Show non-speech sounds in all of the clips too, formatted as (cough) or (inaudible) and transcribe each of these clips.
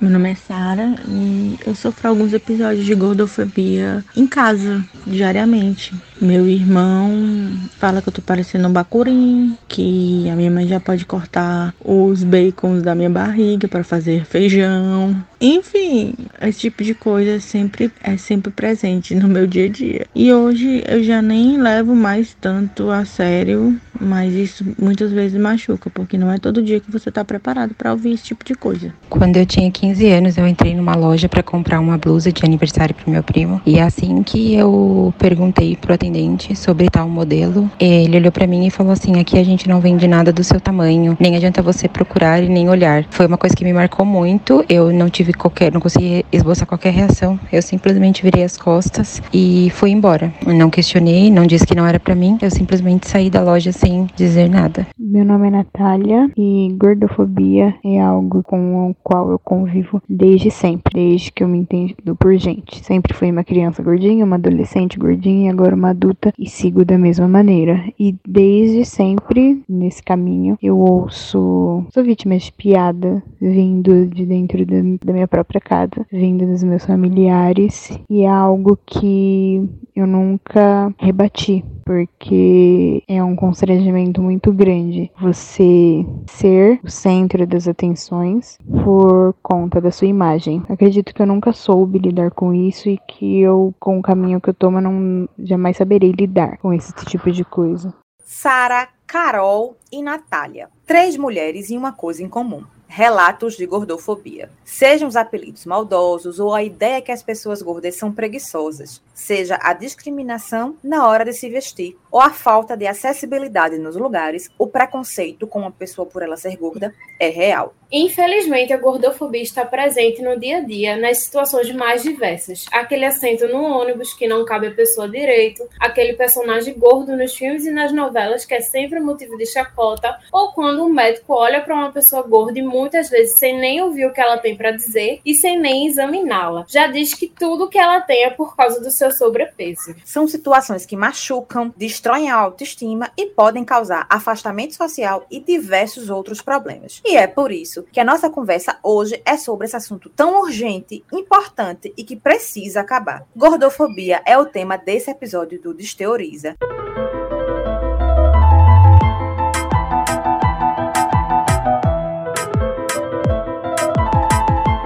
Meu nome é Sara e eu sofro alguns episódios de gordofobia em casa, diariamente. Meu irmão fala que eu tô parecendo um bacurim, que a minha mãe já pode cortar os bacons da minha barriga para fazer feijão. Enfim, esse tipo de coisa sempre é sempre presente no meu dia a dia. E hoje eu já nem levo mais tanto a sério, mas isso muitas vezes machuca, porque não é todo dia que você tá preparado para ouvir esse tipo de coisa. Quando eu tinha 15 anos, eu entrei numa loja para comprar uma blusa de aniversário pro meu primo, e assim que eu perguntei pro sobre tal modelo. Ele olhou para mim e falou assim: aqui a gente não vende nada do seu tamanho, nem adianta você procurar e nem olhar. Foi uma coisa que me marcou muito. Eu não tive qualquer, não consegui esboçar qualquer reação. Eu simplesmente virei as costas e fui embora. não questionei, não disse que não era para mim. Eu simplesmente saí da loja sem dizer nada. Meu nome é Natália e gordofobia é algo com o qual eu convivo desde sempre, desde que eu me entendo por gente. Sempre fui uma criança gordinha, uma adolescente gordinha e agora uma adulta e sigo da mesma maneira. E desde sempre, nesse caminho, eu ouço. Sou vítima de piada vindo de dentro da, da minha própria casa, vindo dos meus familiares, e é algo que eu nunca rebati, porque é um constrangimento muito grande você ser o centro das atenções por conta da sua imagem. Acredito que eu nunca soube lidar com isso e que eu, com o caminho que eu tomo, não jamais saberei lidar com esse tipo de coisa. Sara, Carol e Natália. Três mulheres e uma coisa em comum relatos de gordofobia. Sejam os apelidos maldosos ou a ideia que as pessoas gordas são preguiçosas, seja a discriminação na hora de se vestir ou a falta de acessibilidade nos lugares, o preconceito com uma pessoa por ela ser gorda é real. Infelizmente, a gordofobia está presente no dia a dia, nas situações mais diversas. Aquele assento no ônibus que não cabe a pessoa direito, aquele personagem gordo nos filmes e nas novelas que é sempre motivo de chacota, ou quando um médico olha para uma pessoa gorda e muitas vezes sem nem ouvir o que ela tem para dizer e sem nem examiná-la. Já diz que tudo que ela tem é por causa do seu sobrepeso. São situações que machucam, destroem a autoestima e podem causar afastamento social e diversos outros problemas. E é por isso que a nossa conversa hoje é sobre esse assunto tão urgente, importante e que precisa acabar. Gordofobia é o tema desse episódio do Desteoriza.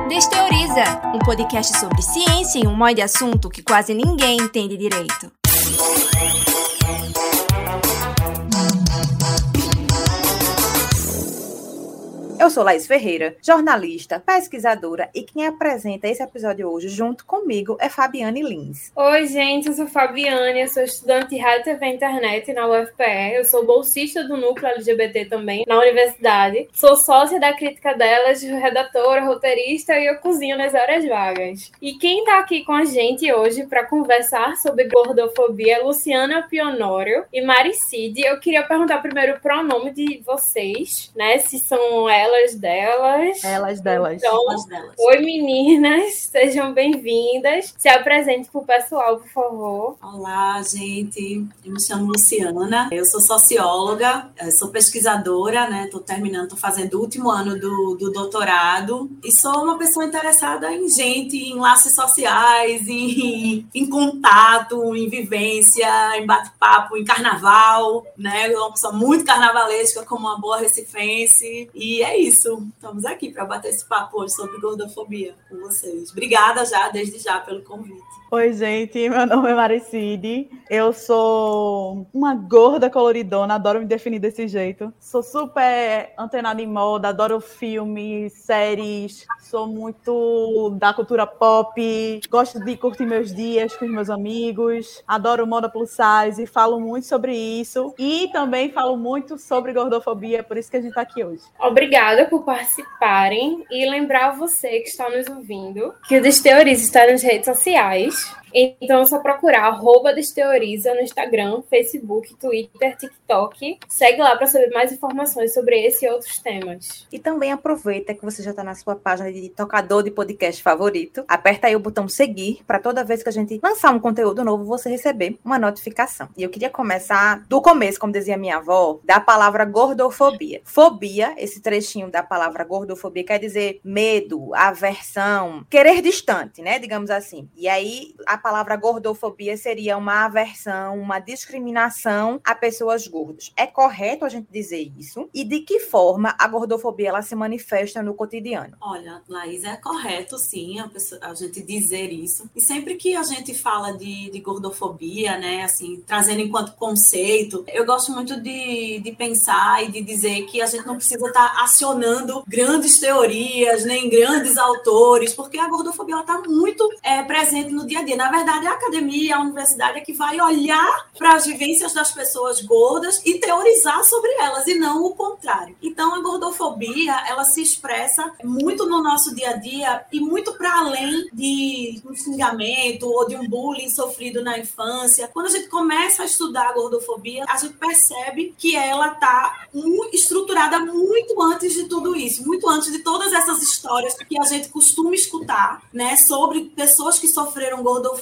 Desteoriza, podcast sobre ciência e um monte de assunto que quase ninguém entende direito. Eu sou Laís Ferreira, jornalista, pesquisadora e quem apresenta esse episódio hoje junto comigo é Fabiane Lins. Oi, gente, eu sou Fabiane, eu sou estudante de Rádio TV Internet na UFPE, eu sou bolsista do Núcleo LGBT também na universidade, sou sócia da Crítica Delas, redatora, roteirista e eu cozinho nas horas vagas. E quem tá aqui com a gente hoje para conversar sobre gordofobia é Luciana Pionório e Maricide. Eu queria perguntar primeiro o pronome de vocês, né, se são elas elas delas. Elas delas. Então, elas delas. Oi meninas, (laughs) sejam bem-vindas. Se apresente para o pessoal, por favor. Olá, gente. Eu me chamo Luciana. Eu sou socióloga, sou pesquisadora, né? Estou terminando, estou fazendo o último ano do, do doutorado e sou uma pessoa interessada em gente, em laços sociais, em, (laughs) em contato, em vivência, em bate-papo, em carnaval, né? Eu sou uma pessoa muito carnavalesca, como uma boa recifense. E é isso. Estamos aqui para bater esse papo hoje sobre gordofobia com vocês. Obrigada já, desde já, pelo convite. Oi, gente. Meu nome é Maricide. Eu sou uma gorda coloridona, adoro me definir desse jeito. Sou super antenada em moda, adoro filmes, séries. Sou muito da cultura pop. Gosto de curtir meus dias com os meus amigos. Adoro moda plus size. Falo muito sobre isso. E também falo muito sobre gordofobia, por isso que a gente está aqui hoje. Obrigada por participarem e lembrar você que está nos ouvindo que o Desteoriza está nas redes sociais. Então é só procurar arroba Desteoriza no Instagram, Facebook, Twitter, TikTok. Segue lá para saber mais informações sobre esse e outros temas. E também aproveita que você já está na sua página de tocador de podcast favorito. Aperta aí o botão seguir para toda vez que a gente lançar um conteúdo novo, você receber uma notificação. E eu queria começar do começo, como dizia minha avó, da palavra gordofobia. Fobia, esse trechinho da palavra gordofobia quer dizer medo, aversão, querer distante, né? Digamos assim. E aí a palavra gordofobia seria uma aversão, uma discriminação a pessoas gordas. É correto a gente dizer isso? E de que forma a gordofobia ela se manifesta no cotidiano? Olha, Laís, é correto sim a, pessoa, a gente dizer isso. E sempre que a gente fala de, de gordofobia, né, assim, trazendo enquanto conceito, eu gosto muito de, de pensar e de dizer que a gente não precisa estar tá acionando grandes teorias, nem grandes autores, porque a gordofobia está muito é, presente no dia a dia. Na verdade, a academia, a universidade é que vai olhar para as vivências das pessoas gordas e teorizar sobre elas, e não o contrário. Então, a gordofobia, ela se expressa muito no nosso dia a dia e muito para além de um xingamento ou de um bullying sofrido na infância. Quando a gente começa a estudar a gordofobia, a gente percebe que ela está estruturada muito antes de tudo isso, muito antes de todas essas histórias que a gente costuma escutar, né, sobre pessoas que sofreram gordofobia.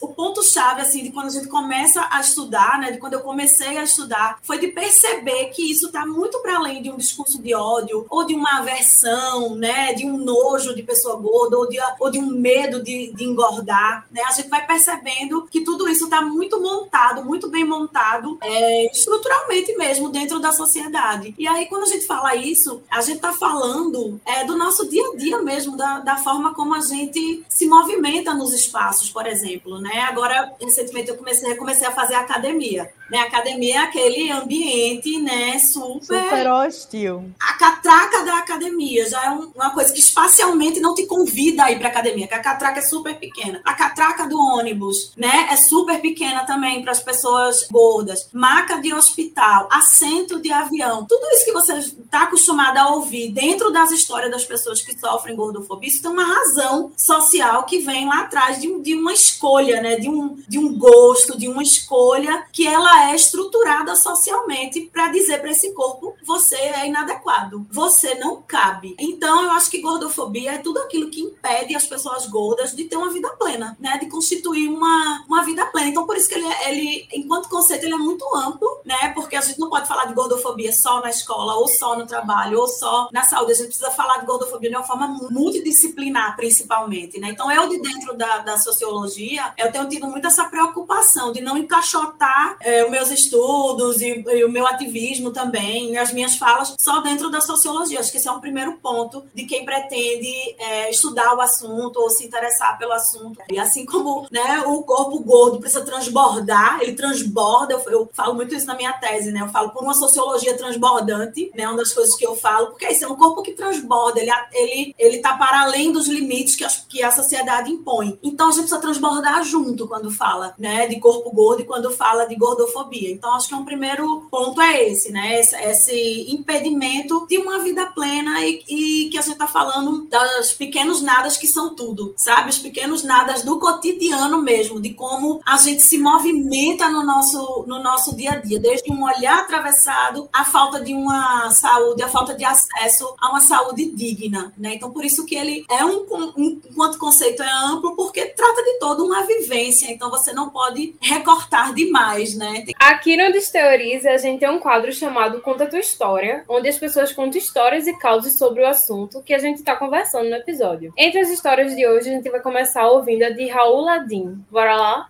O ponto chave assim de quando a gente começa a estudar, né, de quando eu comecei a estudar, foi de perceber que isso está muito para além de um discurso de ódio ou de uma aversão, né, de um nojo de pessoa gorda ou de, ou de um medo de, de engordar, né? A gente vai percebendo que tudo isso está muito montado, muito bem montado, é, estruturalmente mesmo dentro da sociedade. E aí quando a gente fala isso, a gente está falando é, do nosso dia a dia mesmo, da, da forma como a gente se movimenta nos espaços, por exemplo, né? Agora recentemente eu comecei, comecei a fazer academia. Né? Academia é aquele ambiente, né, super... Super hostil. A catraca da academia já é um, uma coisa que espacialmente não te convida a ir para academia, que a catraca é super pequena. A catraca do ônibus, né, é super pequena também para as pessoas gordas. Maca de hospital, assento de avião. Tudo isso que você está acostumado a ouvir dentro das histórias das pessoas que sofrem gordofobia, isso tem uma razão social que vem lá atrás de, de uma escolha, né, de um, de um gosto, de uma escolha que ela é estruturada socialmente para dizer para esse corpo: você é inadequado, você não cabe. Então, eu acho que gordofobia é tudo aquilo que impede as pessoas gordas de ter uma vida plena, né? De constituir uma, uma vida plena. Então, por isso que ele, ele, enquanto conceito, ele é muito amplo, né? Porque a gente não pode falar de gordofobia só na escola, ou só no trabalho, ou só na saúde. A gente precisa falar de gordofobia de uma forma multidisciplinar, principalmente, né? Então, eu, de dentro da, da sociologia, eu tenho tido muito essa preocupação de não encaixotar é, meus estudos e, e, o meu ativismo também, as minhas falas, só dentro da sociologia. Acho que esse é um primeiro ponto de quem pretende é, estudar o assunto ou se interessar pelo assunto. E assim como né, o corpo gordo precisa transbordar, ele transborda, eu, eu, falo muito isso na minha tese, né? Eu falo por uma sociologia transbordante, né? Uma das coisas que eu falo, porque é isso, é um corpo que transborda, ele, ele, ele tá para além dos limites que que a sociedade impõe. Então a gente precisa transbordar junto quando fala, né, de corpo gordo e quando fala de gordofobia. Então, acho que um primeiro ponto é esse, né? Esse, esse impedimento de uma vida plena e, e que a gente está falando dos pequenos nadas que são tudo, sabe? Os pequenos nadas do cotidiano mesmo, de como a gente se movimenta no nosso, no nosso dia a dia, desde um olhar atravessado, a falta de uma saúde, a falta de acesso a uma saúde digna, né? Então, por isso que ele é um, um enquanto conceito é amplo, porque trata de toda uma vivência, então você não pode recortar demais, né? Aqui no Desteoriza, a gente tem um quadro chamado Conta Tua História, onde as pessoas contam histórias e causas sobre o assunto que a gente está conversando no episódio. Entre as histórias de hoje, a gente vai começar ouvindo a de Raul Ladim. Bora lá?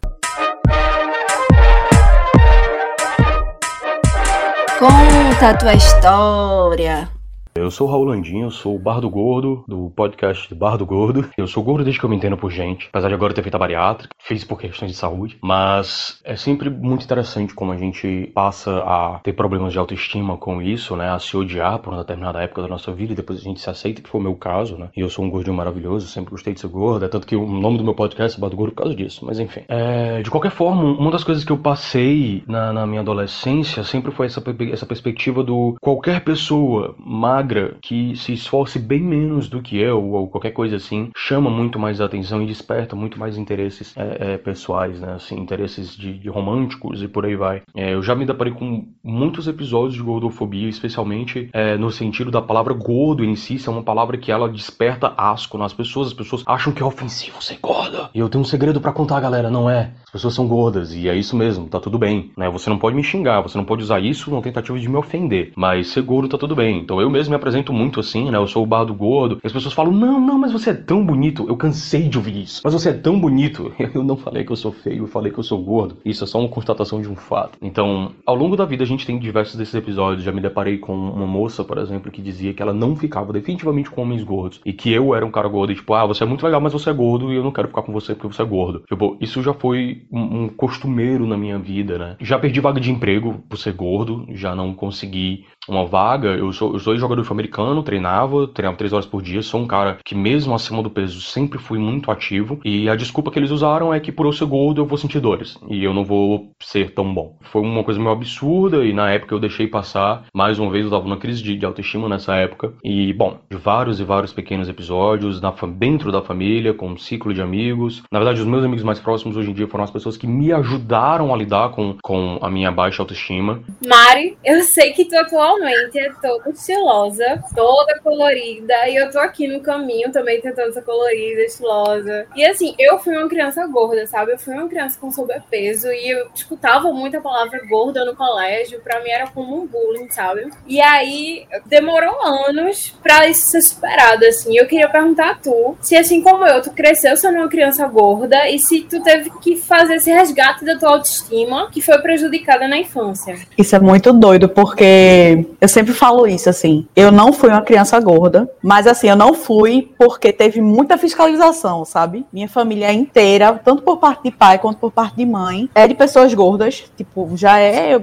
Conta a tua história. Eu sou o Raul Landinho, eu sou o Bardo Gordo, do podcast Bar do Gordo. Eu sou gordo desde que eu me entendo por gente, apesar de agora ter feito a bariátrica, fiz por questões de saúde. Mas é sempre muito interessante como a gente passa a ter problemas de autoestima com isso, né? A se odiar por uma determinada época da nossa vida e depois a gente se aceita, que foi o meu caso, né? E eu sou um gordinho maravilhoso, sempre gostei de ser gordo, é tanto que o nome do meu podcast é Bardo Gordo por causa disso, mas enfim. É, de qualquer forma, uma das coisas que eu passei na, na minha adolescência sempre foi essa, essa perspectiva do qualquer pessoa magra que se esforce bem menos do que eu, ou qualquer coisa assim, chama muito mais atenção e desperta muito mais interesses é, é, pessoais, né? Assim, interesses de, de, românticos e por aí vai. É, eu já me deparei com muitos episódios de gordofobia, especialmente é, no sentido da palavra gordo em si, é uma palavra que ela desperta asco nas pessoas. As pessoas acham que é ofensivo ser gorda. E eu tenho um segredo para contar, galera, não é? As pessoas são gordas e é isso mesmo, tá tudo bem, né? Você não pode me xingar, você não pode usar isso numa tentativa de me ofender, mas ser gordo tá tudo bem. Então eu mesmo me apresento muito assim, né? Eu sou o bar do gordo. As pessoas falam: "Não, não, mas você é tão bonito". Eu cansei de ouvir isso. Mas você é tão bonito. (laughs) Eu não falei que eu sou feio, eu falei que eu sou gordo. Isso é só uma constatação de um fato. Então, ao longo da vida a gente tem diversos desses episódios. Já me deparei com uma moça, por exemplo, que dizia que ela não ficava definitivamente com homens gordos e que eu era um cara gordo e tipo, ah, você é muito legal, mas você é gordo e eu não quero ficar com você porque você é gordo. Tipo, isso já foi um, um costumeiro na minha vida, né? Já perdi vaga de emprego por ser gordo, já não consegui uma vaga. Eu sou, eu sou jogador americano, treinava, treinava três horas por dia. Sou um cara que, mesmo acima do peso, sempre fui muito ativo. E a desculpa que eles usaram é que por eu ser gordo eu vou sentir dores e eu não vou ser tão bom. Foi uma coisa meio absurda e na época eu deixei passar. Mais uma vez eu tava numa crise de, de autoestima nessa época. E, bom, vários e vários pequenos episódios na, dentro da família, com um ciclo de amigos. Na verdade, os meus amigos mais próximos hoje em dia foram as pessoas que me ajudaram a lidar com, com a minha baixa autoestima. Mari, eu sei que tu atualmente é toda estilosa, toda colorida, e eu tô aqui no caminho também tentando ser colorida, estilosa. E assim, eu fui uma criança gorda, sabe? Eu fui uma criança com sobrepeso e eu escutava muito a palavra gorda no colégio, pra mim era como um bullying, sabe? E aí demorou anos pra isso ser superado, assim. Eu queria perguntar a tu se, assim como eu, tu cresceu sendo uma criança gorda e se tu teve que fazer esse resgate da tua autoestima que foi prejudicada na infância. Isso é muito doido, porque eu sempre falo isso, assim. Eu não fui uma criança gorda, mas assim, eu não fui porque teve muita fiscalização, sabe? Minha família inteira, tanto por parte de pai quanto por parte de mãe, é de pessoas gordas. Tipo, já é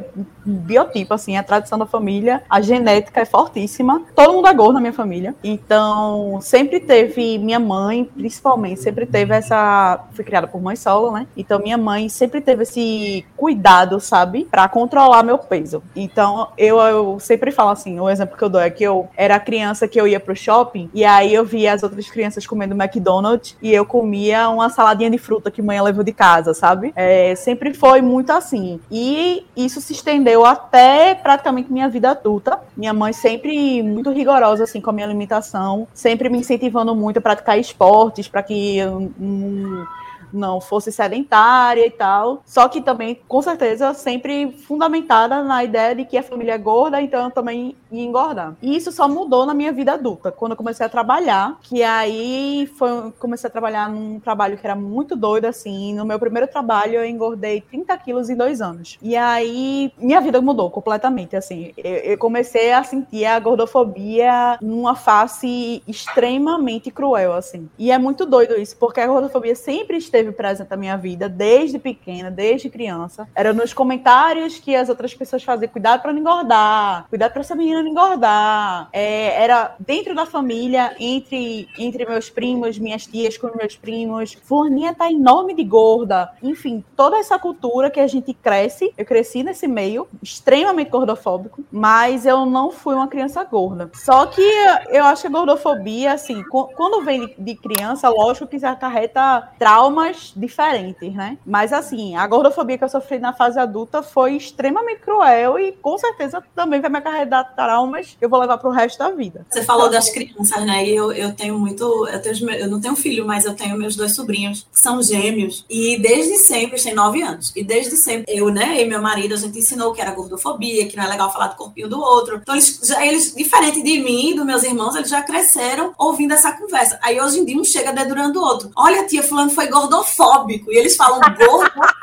biotipo, assim, a tradição da família, a genética é fortíssima. Todo mundo é gordo na minha família. Então, sempre teve, minha mãe, principalmente, sempre teve essa. Fui criada por mãe solo, né? Então, minha mãe sempre teve esse cuidado, sabe? Pra controlar meu peso. Então, eu, eu sempre falo assim: o exemplo que eu dou é que eu era criança que eu ia pro shopping e aí eu via as outras crianças comendo McDonald's e eu comia uma saladinha de fruta que mãe levou de casa, sabe? É, sempre foi muito assim. E isso se estendeu eu até praticamente minha vida adulta. Minha mãe sempre muito rigorosa assim com a minha alimentação, sempre me incentivando muito a praticar esportes para que eu não não fosse sedentária e tal. Só que também, com certeza, sempre fundamentada na ideia de que a família é gorda, então eu também ia engordar. E isso só mudou na minha vida adulta, quando eu comecei a trabalhar, que aí foi, comecei a trabalhar num trabalho que era muito doido, assim. No meu primeiro trabalho, eu engordei 30 quilos em dois anos. E aí, minha vida mudou completamente, assim. Eu, eu comecei a sentir a gordofobia numa face extremamente cruel, assim. E é muito doido isso, porque a gordofobia sempre esteve esteve presente na minha vida desde pequena, desde criança. Era nos comentários que as outras pessoas faziam: cuidado para não engordar, cuidado para essa menina não engordar. É, era dentro da família, entre, entre meus primos, minhas tias com meus primos. Fulaninha tá enorme de gorda. Enfim, toda essa cultura que a gente cresce. Eu cresci nesse meio, extremamente gordofóbico, mas eu não fui uma criança gorda. Só que eu acho que a gordofobia, assim, quando vem de criança, lógico que acarreta trauma traumas diferentes, né? Mas assim, a gordofobia que eu sofri na fase adulta foi extremamente cruel e com certeza também vai me acarretar traumas que eu vou levar pro resto da vida. Você falou das crianças, né? E eu, eu tenho muito. Eu, tenho, eu não tenho filho, mas eu tenho meus dois sobrinhos, que são gêmeos. E desde sempre, têm nove anos. E desde sempre, eu, né, e meu marido, a gente ensinou que era gordofobia, que não é legal falar do corpinho do outro. Então, eles, já, eles diferente de mim, dos meus irmãos, eles já cresceram ouvindo essa conversa. Aí hoje em dia um chega dedurando o outro. Olha, tia, fulano foi gordofóbico gordofóbico. E eles falam gordofóbico.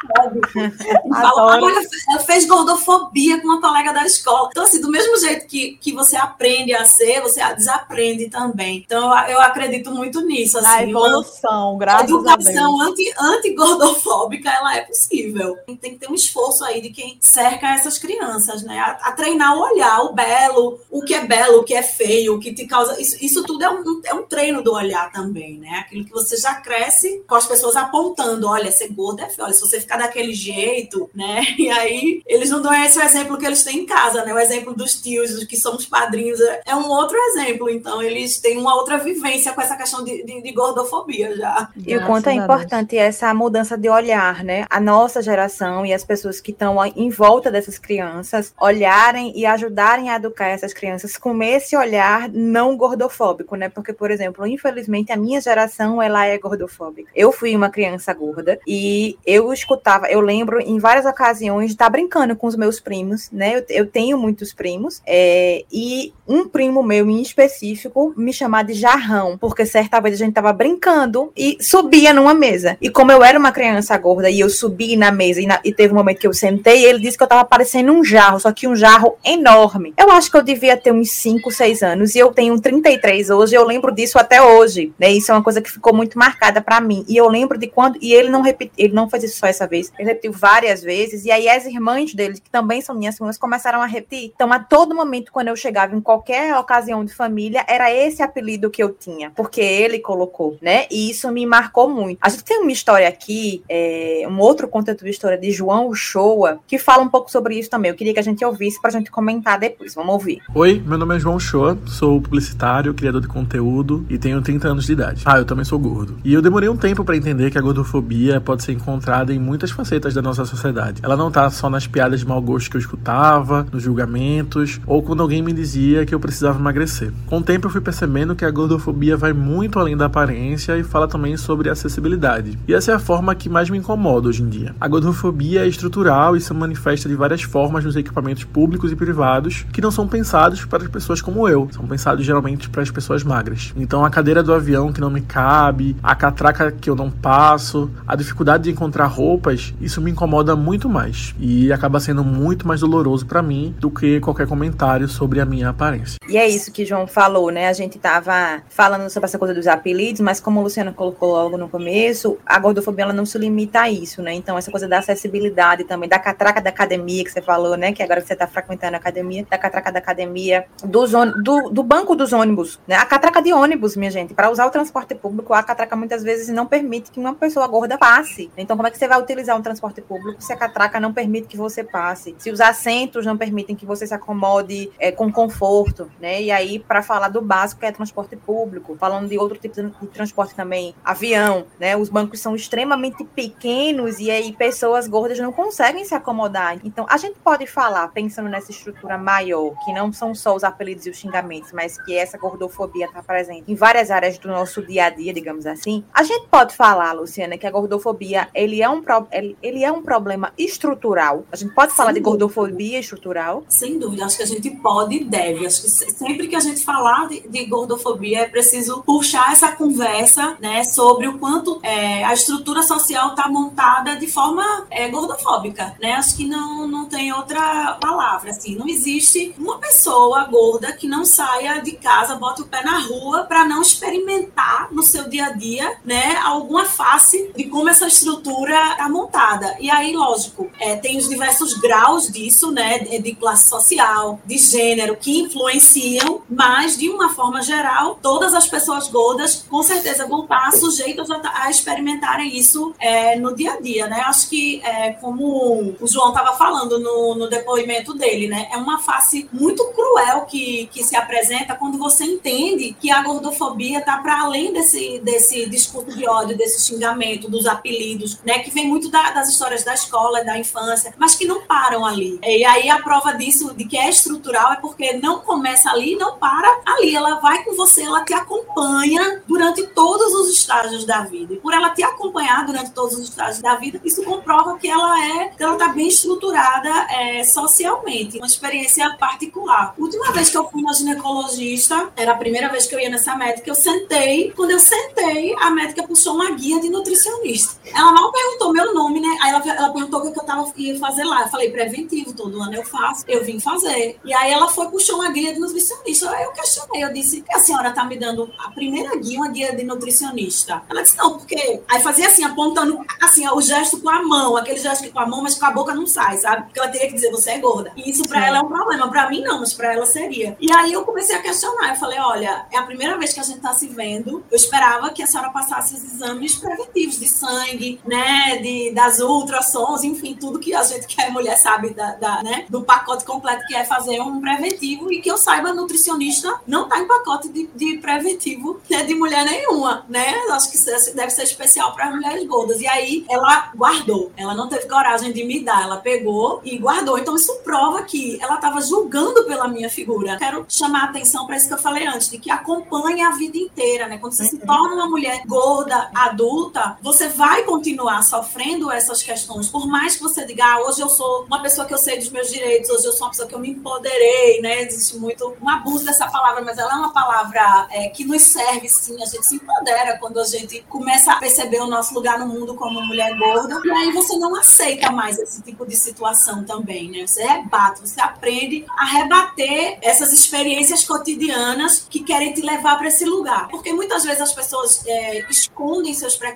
(laughs) falam, ela fez gordofobia com uma colega da escola. Então, assim, do mesmo jeito que, que você aprende a ser, você desaprende também. Então, eu, acredito muito nisso. Assim, Na evolução, graças a Deus. A educação anti-gordofóbica, anti ela é possível. Tem que ter um esforço aí de quem cerca essas crianças, né? A, a, treinar o olhar, o belo, o que é belo, o que é feio, o que te causa... Isso, isso tudo é um, é um treino do olhar também, né? Aquilo que você já cresce com as pessoas apontando, olha, ser gordo é feio, olha, se você ficar daquele jeito, né? (laughs) E aí eles não dão esse exemplo que eles têm em casa, né? O exemplo dos tios, que somos padrinhos, é, é um outro exemplo. Então, eles têm uma outra vivência com essa questão de, de, de gordofobia já. E o quanto é importante essa mudança de olhar, né? A nossa geração e as pessoas que estão em volta dessas crianças olharem e ajudarem a educar essas crianças com esse olhar não gordofóbico, né? Porque, por exemplo, infelizmente a minha geração ela é gordofóbica. Eu fui uma criança gorda e eu escutava, eu lembro em várias ocasiões de estar brincando com os meus primos, né? Eu, eu tenho muitos primos é, e um primo meu em específico me chamava de jarrão, porque certa vez a gente tava brincando e subia numa mesa. E como eu era uma criança gorda e eu subi na mesa e, na, e teve um momento que eu sentei, ele disse que eu tava parecendo um jarro, só que um jarro enorme. Eu acho que eu devia ter uns 5, 6 anos e eu tenho 33 hoje, eu lembro disso até hoje, né? Isso é uma coisa que ficou muito marcada para mim. E eu lembro de quando e ele não repetiu, ele não fez isso só essa vez, ele repetiu várias vezes e aí as irmãs dele, que também são minhas irmãs, começaram a repetir. Então, a todo momento quando eu chegava em qualquer ocasião de família, era esse apelido que eu tinha, porque ele colocou, né? E isso me marcou muito. A gente tem uma história aqui, é, um outro conteúdo de história de João Uchoa, que fala um pouco sobre isso também. Eu queria que a gente ouvisse pra gente comentar depois. Vamos ouvir. Oi, meu nome é João Uchoa, sou publicitário, criador de conteúdo e tenho 30 anos de idade. Ah, eu também sou gordo. E eu demorei um tempo para entender que a gordofobia pode ser encontrada em muitas facetas da nossa sociedade. Ela não tá só nas piadas de mau gosto que eu escutava, nos julgamentos, ou quando alguém me dizia que eu precisava emagrecer. Com o tempo eu fui percebendo que a gordofobia vai muito além da aparência e fala também sobre acessibilidade. E essa é a forma que mais me incomoda hoje em dia. A gordofobia é estrutural e se manifesta de várias formas nos equipamentos públicos e privados que não são pensados para as pessoas como eu, são pensados geralmente para as pessoas magras. Então a cadeira do avião que não me cabe, a catraca que eu não passo, a dificuldade de encontrar roupas, isso me incomoda muito mais e acaba sendo muito mais doloroso para mim do que qualquer comentário sobre a minha aparência. E é isso que João falou, né? A gente tava falando sobre essa coisa dos apelidos, mas como o Luciano colocou logo no começo, a gordofobia ela não se limita a isso, né? Então essa coisa da acessibilidade também, da catraca da academia que você falou, né? Que agora você tá frequentando a academia, da catraca da academia, dos do, do banco dos ônibus, né? A catraca de ônibus, minha gente, para usar o transporte público, a catraca muitas vezes não permite que uma pessoa gorda passe. Então como é que você vai utilizar um transporte público se a catraca não permite que você passe? Se os assentos não permitem que você se acomode é, com conforto, né? E aí para falar do básico que é transporte público, falando de outro tipo de transporte também, avião, né? Os bancos são extremamente pequenos e aí pessoas gordas não conseguem se acomodar. Então, a gente pode falar, pensando nessa estrutura maior, que não são só os apelidos e os xingamentos, mas que essa gordofobia está presente em várias áreas do nosso dia a dia, digamos assim. A gente pode falar, Luciana, que a gordofobia, ele é um, pro, ele, é um problema estrutural. A gente pode Sem falar dúvida. de gordofobia estrutural? Sem dúvida, acho que a gente pode e deve. Acho que sempre que a gente falar de, de gordofobia, é preciso puxar essa conversa, né, sobre o quanto é, a estrutura social está montada de forma é, gordofóbica, né? Acho que não, não tem outra palavra, assim. Não existe uma pessoa gorda que não saia de casa, bota o pé na rua para não experimentar no seu dia a dia, né, alguma face de como essa estrutura está montada. E aí, lógico, é, tem os diversos graus disso, né, de classe social, de gênero, que influenciam, mas de uma forma geral, todas as pessoas gordas com certeza vão estar sujeitas a, a experimentarem isso é, no dia a dia, né? Acho que, é, como o João estava falando no, no depoimento dele, né, é uma face muito cruel que, que se apresenta quando você entende que a gordofobia está para além desse, desse discurso de ódio, desse xingamento, dos apelidos, né, que vem muito da, das histórias da escola, da infância, mas que não param ali. E aí a prova disso, de que é estrutural, é porque não começa ali, não para ali. Ela vai com você, ela te acompanha durante todos os estágios da vida. E por ela te acompanhar durante todos os estágios da vida, isso comprova que ela é, que ela está bem estruturada é, socialmente. Uma experiência particular. última vez que eu fui na ginecologista, era a primeira vez que eu ia nessa médica, eu sentei. Quando eu sentei, a médica puxou uma guia de nutricionista. Ela mal perguntou meu nome, né? Aí ela, ela perguntou o que eu tava, ia fazer lá. Eu falei, preventivo, todo ano eu faço. Eu vim fazer. E aí ela foi, puxou uma guia de nutricionista. Aí eu questionei, eu disse, que a senhora tá me dando a primeira guia, uma guia de nutricionista? Ela disse, não, porque... Aí fazia assim, apontando assim, o gesto com a mão, aquele gesto com a mão, mas com a boca não sai, sabe? Porque ela teria que dizer, você é gorda. E isso para ela é um problema. Para mim, não, mas para ela seria. E aí eu comecei a questionar. Eu falei, olha, é a primeira vez que a gente tá se vendo. Eu esperava que a senhora passasse os exames preventivos de sangue, né? De, das ultrassons, enfim, tudo que a gente que é mulher sabe da, da, né, do pacote completo que é fazer um preventivo e que eu saiba, nutricionista não tá em pacote de, de preventivo né, de mulher nenhuma, né? Acho que deve ser especial para as mulheres gordas. E aí ela guardou. Ela não teve coragem de me dar. Ela pegou e guardou. Então isso prova que ela estava julgando pela minha figura. Quero chamar a atenção para isso que eu falei antes, de que acompanha a vida inteira, né? Quando você uhum. se torna uma mulher gorda, adulta, você vai continuar sofrendo essas questões. Por mais que você diga, ah, hoje eu sou uma pessoa que eu sei dos meus direitos, hoje eu sou uma pessoa que eu me empoderei, né? Existe muito um abuso dessa palavra, mas ela é uma palavra é, que nos serve sim. A gente se empodera quando a gente começa a perceber o nosso lugar no mundo como mulher gorda. E aí você não aceita mais esse tipo de situação também, né? Você rebate, você aprende a rebater essas experiências cotidianas que querem te levar para esse lugar. Porque muitas vezes as pessoas é, escondem seus preconceitos,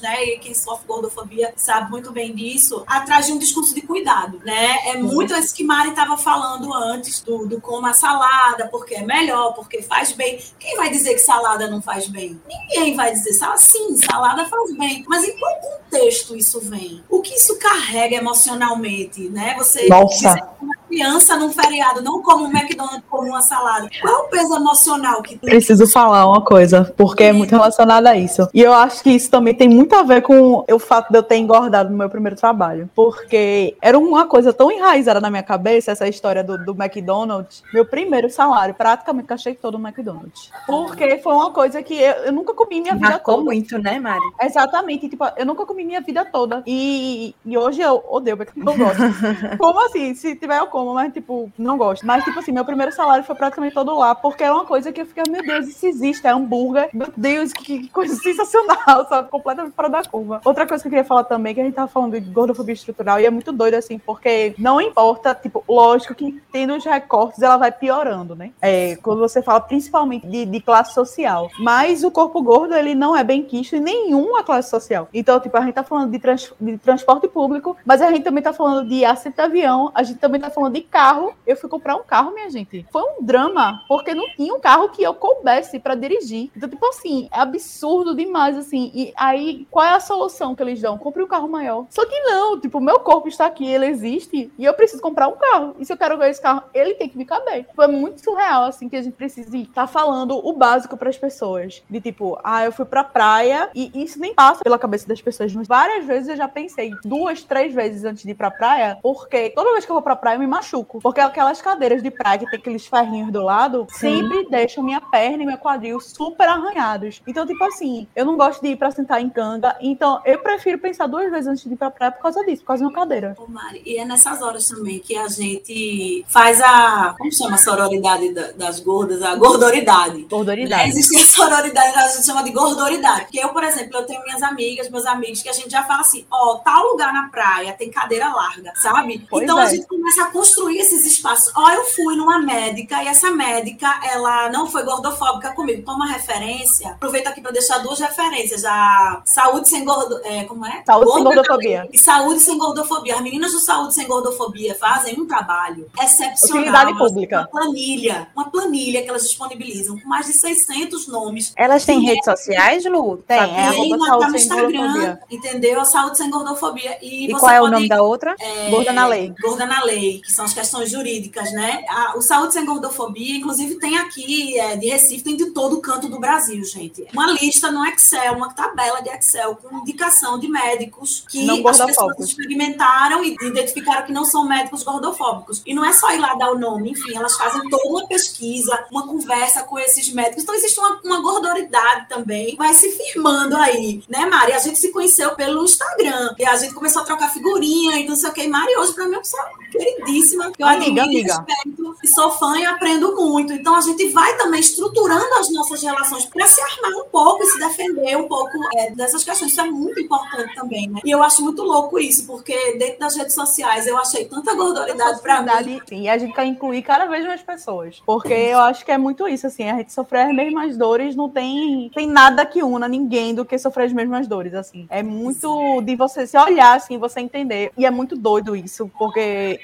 né? E quem sofre gordofobia sabe muito bem disso, atrás de um discurso de cuidado, né? É muito isso que Mari estava falando antes do, do como a salada, porque é melhor, porque faz bem. Quem vai dizer que salada não faz bem? Ninguém vai dizer, sim, salada faz bem. Mas em qual contexto isso vem? O que isso carrega emocionalmente, né? Você Nossa criança num feriado, não como um McDonald's, como uma salada. Qual é o peso emocional que tem? Preciso falar uma coisa, porque é muito relacionada a isso. E eu acho que isso também tem muito a ver com o fato de eu ter engordado no meu primeiro trabalho. Porque era uma coisa tão enraizada na minha cabeça, essa história do, do McDonald's. Meu primeiro salário, praticamente cachei todo no McDonald's. Porque foi uma coisa que eu, eu nunca comi minha vida Marcou toda. muito, né, Mari? Exatamente. Tipo, eu nunca comi minha vida toda. E, e hoje eu odeio McDonald's. (laughs) Como assim? Se tiver, eu como, mas, tipo, não gosto. Mas, tipo assim, meu primeiro salário foi praticamente todo lá, porque era uma coisa que eu fiquei, meu Deus, isso existe, é hambúrguer. Meu Deus, que, que coisa (laughs) sensacional, sabe? Completamente fora da curva. Outra coisa que eu queria falar também, que a gente tava falando de gordofobia estrutural, e é muito doido, assim, porque não importa, tipo, lógico que tendo os recortes, ela vai piorando, né? É, quando você fala principalmente de, de classe social. Mas o corpo gordo, ele não é bem quisto em nenhuma classe social. Então, tipo, a gente tá falando de, trans, de transporte público, mas a gente também tá falando de assento avião, a gente também tá falando de carro. Eu fui comprar um carro, minha gente. Foi um drama, porque não tinha um carro que eu coubesse para dirigir. Então, tipo assim, é absurdo demais, assim. E aí, qual é a solução que eles dão? Compre um carro maior. Só que não, tipo, meu corpo está aqui, ele existe, e eu preciso comprar um carro. E se eu quero ver esse carro, ele tem que me caber. Tipo, é muito surreal, assim, que a gente precisa estar tá falando o básico para as pessoas. De tipo, ah, eu fui pra praia, e isso nem passa pela cabeça das pessoas. Várias vezes eu já pensei, duas, três vezes antes de ir pra praia, porque toda vez que eu vou pra praia eu me machuco. Porque aquelas cadeiras de praia que tem aqueles ferrinhos do lado, Sim. sempre deixam minha perna e meu quadril super arranhados. Então, tipo assim, eu não gosto de ir pra sentar em canga, então eu prefiro pensar duas vezes antes de ir pra praia por causa disso, por causa da minha cadeira. Ô, Mari, e é nessas horas também que a gente faz a. Como chama a sororidade das gordas? A gordoridade. Gordoridade. É, existe a sororidade, a gente chama de gordoridade. Porque eu, por exemplo, eu tenho minhas amigas, meus amigos, que a gente já fala assim: ó, tal lugar na praia tem cadeira larga, sabe? Pois então é. a gente começa a construir esses espaços. Ó, eu fui numa médica e essa médica, ela não foi gordofóbica comigo. Toma referência. Aproveito aqui para deixar duas referências: a saúde sem gordo, é, como é? Saúde sem gordofobia. E saúde sem gordofobia. As meninas do saúde sem gordofobia fazem um trabalho excepcional. Utilidade pública. Uma planilha, uma planilha que elas disponibilizam com mais de 600 nomes. Elas têm redes sociais, Lu? Tem, é, tem tá no Instagram, entendeu? Saúde sem gordofobia. E, e qual é o nome da outra? É, Gorda na Lei. Gorda na Lei, que são as questões jurídicas, né? A, o Saúde Sem Gordofobia, inclusive, tem aqui é, de Recife, tem de todo canto do Brasil, gente. Uma lista no Excel, uma tabela de Excel com indicação de médicos que as pessoas experimentaram e identificaram que não são médicos gordofóbicos. E não é só ir lá dar o nome, enfim, elas fazem toda uma pesquisa, uma conversa com esses médicos. Então, existe uma, uma gordoridade também, vai se firmando aí, né, Mari? A gente se conheceu pelo Instagram e a gente começou a trocar figurinha e não sei o que. Mari, hoje, pra mim, é uma pessoa queridíssima queridíssima, que eu Amiga, admiro amiga. respeito, e sou fã e aprendo muito. Então a gente vai também estruturando as nossas relações para se armar um pouco e se defender um pouco é, dessas questões. Isso é muito importante também, né? E eu acho muito louco isso, porque dentro das redes sociais eu achei tanta gordoridade para mim. E a gente quer incluir cada vez mais pessoas. Porque eu acho que é muito isso, assim, a gente sofrer as mesmas dores não tem, tem nada que una ninguém do que sofrer as mesmas dores, assim. É muito de você se olhar, assim, você entender. E é muito doido isso, porque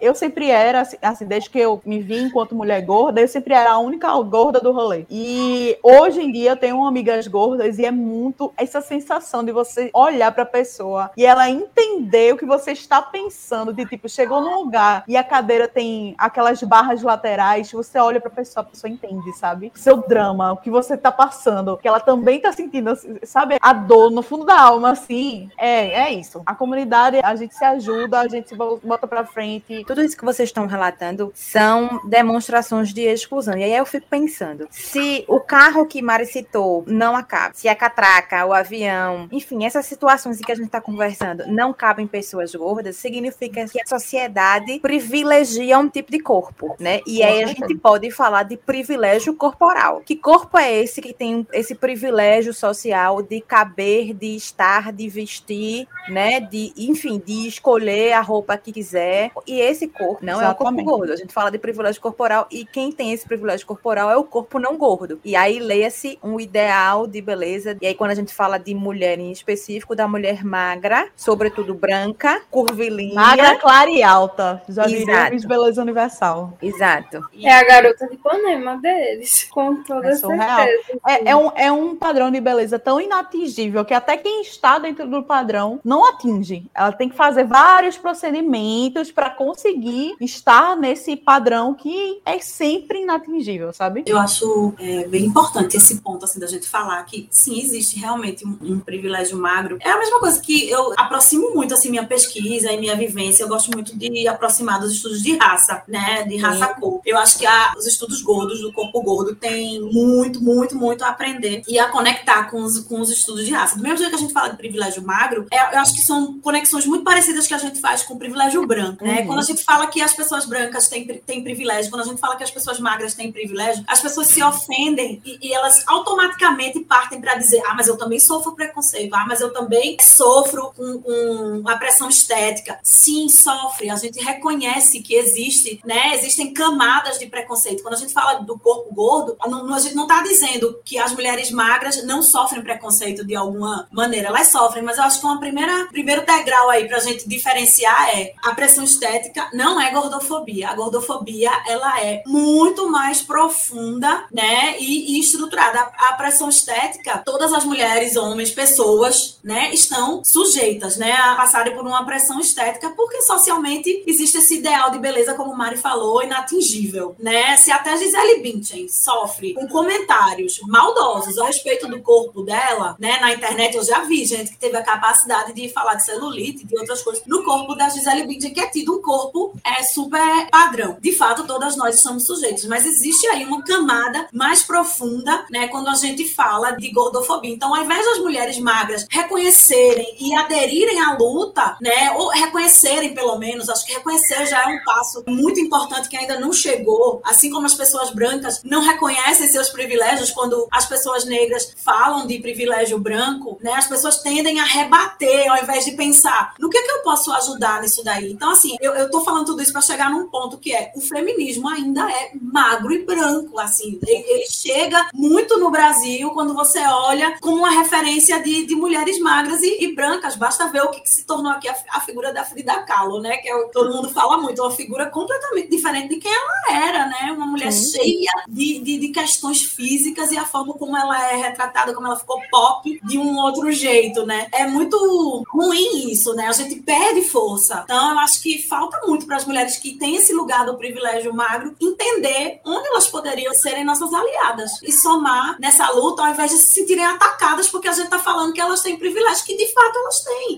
eu sempre era, assim, assim, desde que eu me vi enquanto mulher gorda, eu sempre era a única gorda do rolê. E hoje em dia eu tenho amigas gordas e é muito essa sensação de você olhar pra pessoa e ela entender o que você está pensando, de tipo, chegou num lugar e a cadeira tem aquelas barras laterais, você olha pra pessoa, a pessoa entende, sabe? O seu drama, o que você tá passando, que ela também tá sentindo, sabe? A dor no fundo da alma, assim. É, é isso. A comunidade, a gente se ajuda, a gente bota pra frente. Tudo isso que vocês estão relatando são demonstrações de exclusão. E aí eu fico pensando, se o carro que Mari citou não acaba, se a catraca, o avião, enfim, essas situações em que a gente está conversando não cabem pessoas gordas, significa que a sociedade privilegia um tipo de corpo, né? E aí a gente pode falar de privilégio corporal. Que corpo é esse que tem esse privilégio social de caber, de estar, de vestir, né? De, enfim, de escolher a roupa que quiser. E esse corpo não é o corpo Exatamente. gordo. A gente fala de privilégio corporal e quem tem esse privilégio corporal é o corpo não gordo. E aí leia-se um ideal de beleza. E aí quando a gente fala de mulher em específico, da mulher magra, sobretudo branca, curvilínea. Magra, clara e alta. Já Miss Beleza Universal. Exato. É a garota de Ipanema deles, com toda É certeza. É, é um, é um padrão de beleza tão inatingível que até quem está dentro do padrão não atinge. Ela tem que fazer vários procedimentos para conseguir estar nesse padrão que é sempre inatingível, sabe? Eu acho é, bem importante esse ponto assim da gente falar que sim existe realmente um, um privilégio magro. É a mesma coisa que eu aproximo muito assim minha pesquisa e minha vivência. Eu gosto muito de aproximar dos estudos de raça, né, de raça corpo. Eu acho que a- os estudos gordos do corpo gordo têm muito, muito, muito a aprender e a conectar com os, com os estudos de raça. Do mesmo jeito que a gente fala de privilégio magro, é- eu acho que são conexões muito parecidas que a gente faz com o privilégio branco, né? Uhum. Quando a gente fala que as pessoas brancas têm, têm privilégio, quando a gente fala que as pessoas magras têm privilégio, as pessoas se ofendem e, e elas automaticamente partem para dizer: ah, mas eu também sofro preconceito, ah, mas eu também sofro com, com a pressão estética. Sim, sofre. A gente reconhece que existe, né? Existem camadas de preconceito. Quando a gente fala do corpo gordo, não- não- a gente não está dizendo que as mulheres magras não sofrem preconceito de alguma maneira. Elas sofrem, mas eu acho que uma primeira primeiro degrau aí para a gente diferenciar é a pressão estética não é gordofobia. A gordofobia ela é muito mais profunda, né, e, e estruturada. A, a pressão estética, todas as mulheres, homens, pessoas, né, estão sujeitas, né, a passarem por uma pressão estética, porque socialmente existe esse ideal de beleza, como Mari falou, inatingível, né? Se até Gisele Bündchen sofre com comentários maldosos a respeito do corpo dela, né, na internet eu já vi gente que teve a capacidade de falar de celulite, de outras coisas, no corpo da Gisele Bündchen, que é tido um corpo é super padrão. De fato, todas nós estamos sujeitos, mas existe aí uma camada mais profunda, né, quando a gente fala de gordofobia. Então, ao invés das mulheres magras reconhecerem e aderirem à luta, né, ou reconhecerem pelo menos, acho que reconhecer já é um passo muito importante que ainda não chegou, assim como as pessoas brancas não reconhecem seus privilégios quando as pessoas negras falam de privilégio branco, né, as pessoas tendem a rebater ao invés de pensar no que, que eu posso ajudar nisso daí. Então, assim, eu, eu tô falando tudo isso para chegar num ponto que é o feminismo ainda é magro e branco, assim, ele, ele chega muito no Brasil quando você olha como uma referência de, de mulheres magras e, e brancas. Basta ver o que, que se tornou aqui a, a figura da Frida Kahlo, né? Que é o, todo mundo fala muito, uma figura completamente diferente de quem ela era, né? Uma mulher Sim. cheia de, de, de questões físicas e a forma como ela é retratada, como ela ficou pop de um outro jeito, né? É muito ruim isso, né? A gente perde força. Então, eu acho que falta muito para as mulheres que têm esse lugar do privilégio magro entender onde elas poderiam serem nossas aliadas e somar nessa luta ao invés de se sentirem atacadas porque a gente tá falando que elas têm privilégio que de fato elas têm,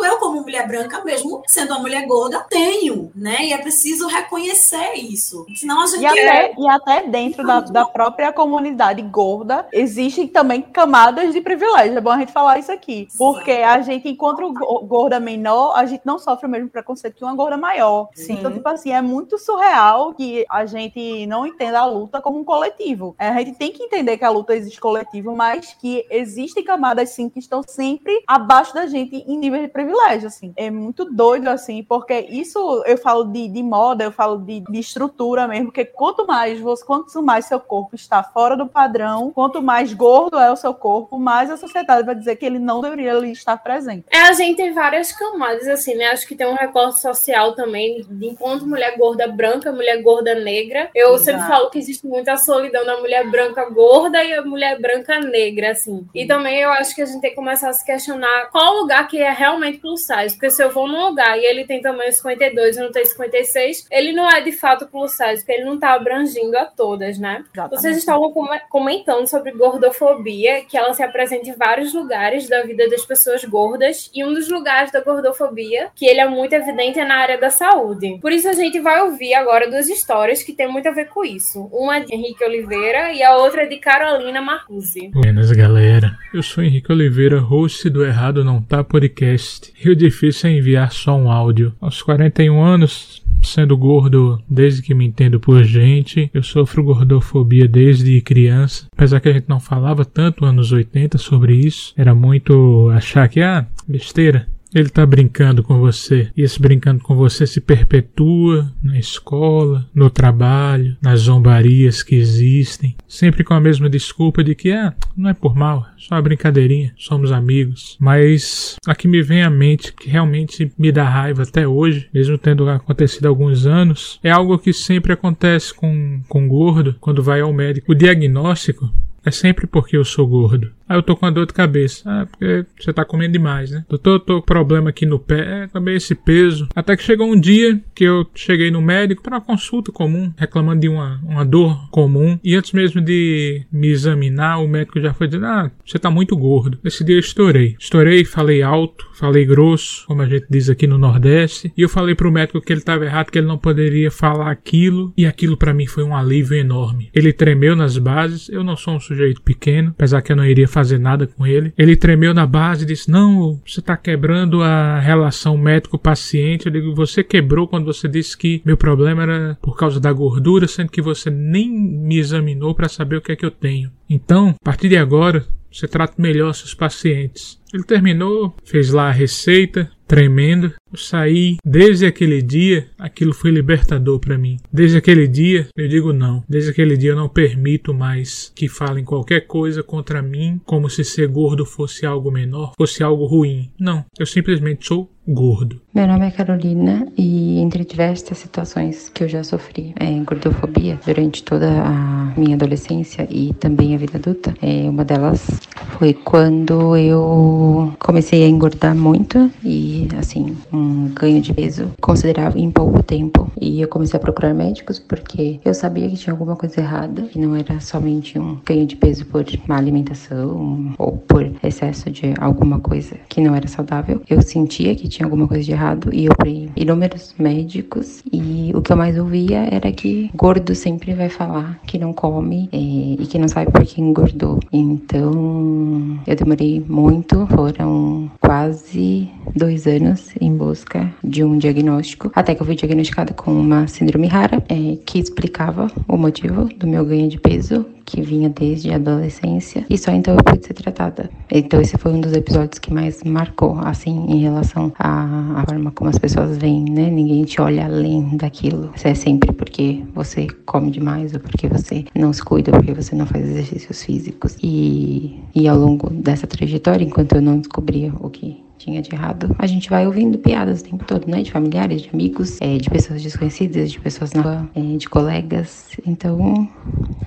fato eu como mulher branca mesmo sendo uma mulher gorda tenho, né? E é preciso reconhecer isso. Senão a gente E até, e até dentro da, da própria comunidade gorda, existem também camadas de privilégio. É bom a gente falar isso aqui. Porque a gente, enquanto go- gorda menor, a gente não sofre o mesmo preconceito que uma gorda maior. Sim. Então, tipo assim, é muito surreal que a gente não entenda a luta como um coletivo. É, a gente tem que entender que a luta existe coletivo, mas que existem camadas, sim, que estão sempre abaixo da gente em nível de privilégio, assim. É muito doido, assim, porque isso eu falo de, de moda, eu falo de, de estrutura mesmo, porque quanto mais você, quanto mais seu corpo está fora do padrão, quanto mais gordo é o seu corpo, mais a sociedade vai dizer que ele não deveria ali estar presente. É, a gente tem várias camadas, assim, né? Acho que tem um recorte social também, de enquanto mulher gorda branca, mulher gorda negra. Eu Exato. sempre falo que existe muita solidão da mulher branca gorda e a mulher branca negra, assim. E também eu acho que a gente tem que começar a se questionar qual lugar que é realmente plus size. Porque se eu vou num lugar e ele tem tamanho 52 e não tenho 56, ele não é de fato plus size, porque ele não tá abrangindo a todas, né? Exatamente. Vocês estavam com- comentando sobre gordofobia, que ela se apresenta em vários lugares da vida das pessoas gordas, e um dos lugares da gordofobia, que ele é muito evidente, é na área da saúde. Por isso a gente vai ouvir agora duas histórias que tem muito a ver com isso. Uma é de Henrique Oliveira e a outra é de Carolina Marcuse. Buenas, galera. Eu sou Henrique Oliveira, host do Errado Não Tá Podcast. E o difícil é enviar só um áudio. Aos 41 anos, sendo gordo desde que me entendo por gente, eu sofro gordofobia desde criança. Apesar que a gente não falava tanto anos 80 sobre isso, era muito achar que, ah, besteira. Ele tá brincando com você. E esse brincando com você se perpetua na escola, no trabalho, nas zombarias que existem. Sempre com a mesma desculpa de que, ah, não é por mal, é só uma brincadeirinha, somos amigos. Mas a que me vem à mente, que realmente me dá raiva até hoje, mesmo tendo acontecido há alguns anos, é algo que sempre acontece com, com gordo quando vai ao médico. O diagnóstico é sempre porque eu sou gordo. Ah, eu tô com uma dor de cabeça. Ah, porque você tá comendo demais, né? Doutor, eu tô com problema aqui no pé. É, também esse peso. Até que chegou um dia que eu cheguei no médico para uma consulta comum, reclamando de uma, uma dor comum. E antes mesmo de me examinar, o médico já foi dizendo: Ah, você tá muito gordo. Esse dia eu estourei. Estourei, falei alto, falei grosso, como a gente diz aqui no Nordeste. E eu falei pro médico que ele tava errado, que ele não poderia falar aquilo. E aquilo para mim foi um alívio enorme. Ele tremeu nas bases. Eu não sou um sujeito pequeno, apesar que eu não iria fazer nada com ele. Ele tremeu na base e disse: Não, você tá quebrando a relação médico-paciente. Eu digo: Você quebrou quando você disse que meu problema era por causa da gordura, sendo que você nem me examinou para saber o que é que eu tenho. Então, a partir de agora, você trata melhor seus pacientes. Ele terminou, fez lá a receita, tremendo. Eu saí desde aquele dia, aquilo foi libertador para mim. Desde aquele dia, eu digo não. Desde aquele dia eu não permito mais que falem qualquer coisa contra mim, como se ser gordo fosse algo menor, fosse algo ruim. Não, eu simplesmente sou gordo. Meu nome é Carolina e entre diversas situações que eu já sofri é, gordofobia durante toda a minha adolescência e também a vida adulta, é, uma delas foi quando eu comecei a engordar muito e assim um ganho de peso considerável em pouco tempo e eu comecei a procurar médicos porque eu sabia que tinha alguma coisa errada que não era somente um ganho de peso por má alimentação ou por excesso de alguma coisa que não era saudável. Eu sentia que tinha alguma coisa de errado e eu fui inúmeros médicos e o que eu mais ouvia era que gordo sempre vai falar que não come é, e que não sabe por que engordou. Então eu demorei muito, foram quase dois anos em busca de um diagnóstico, até que eu fui diagnosticada com uma síndrome rara é, que explicava o motivo do meu ganho de peso que vinha desde a adolescência e só então eu pude ser tratada. Então esse foi um dos episódios que mais marcou, assim, em relação à, à forma como as pessoas veem, né? Ninguém te olha além daquilo. Isso é sempre porque você come demais ou porque você não se cuida, ou porque você não faz exercícios físicos. E, e ao longo dessa trajetória, enquanto eu não descobria o que tinha de errado, a gente vai ouvindo piadas o tempo todo, né? De familiares, de amigos, é, de pessoas desconhecidas, de pessoas na rua, é, de colegas. Então,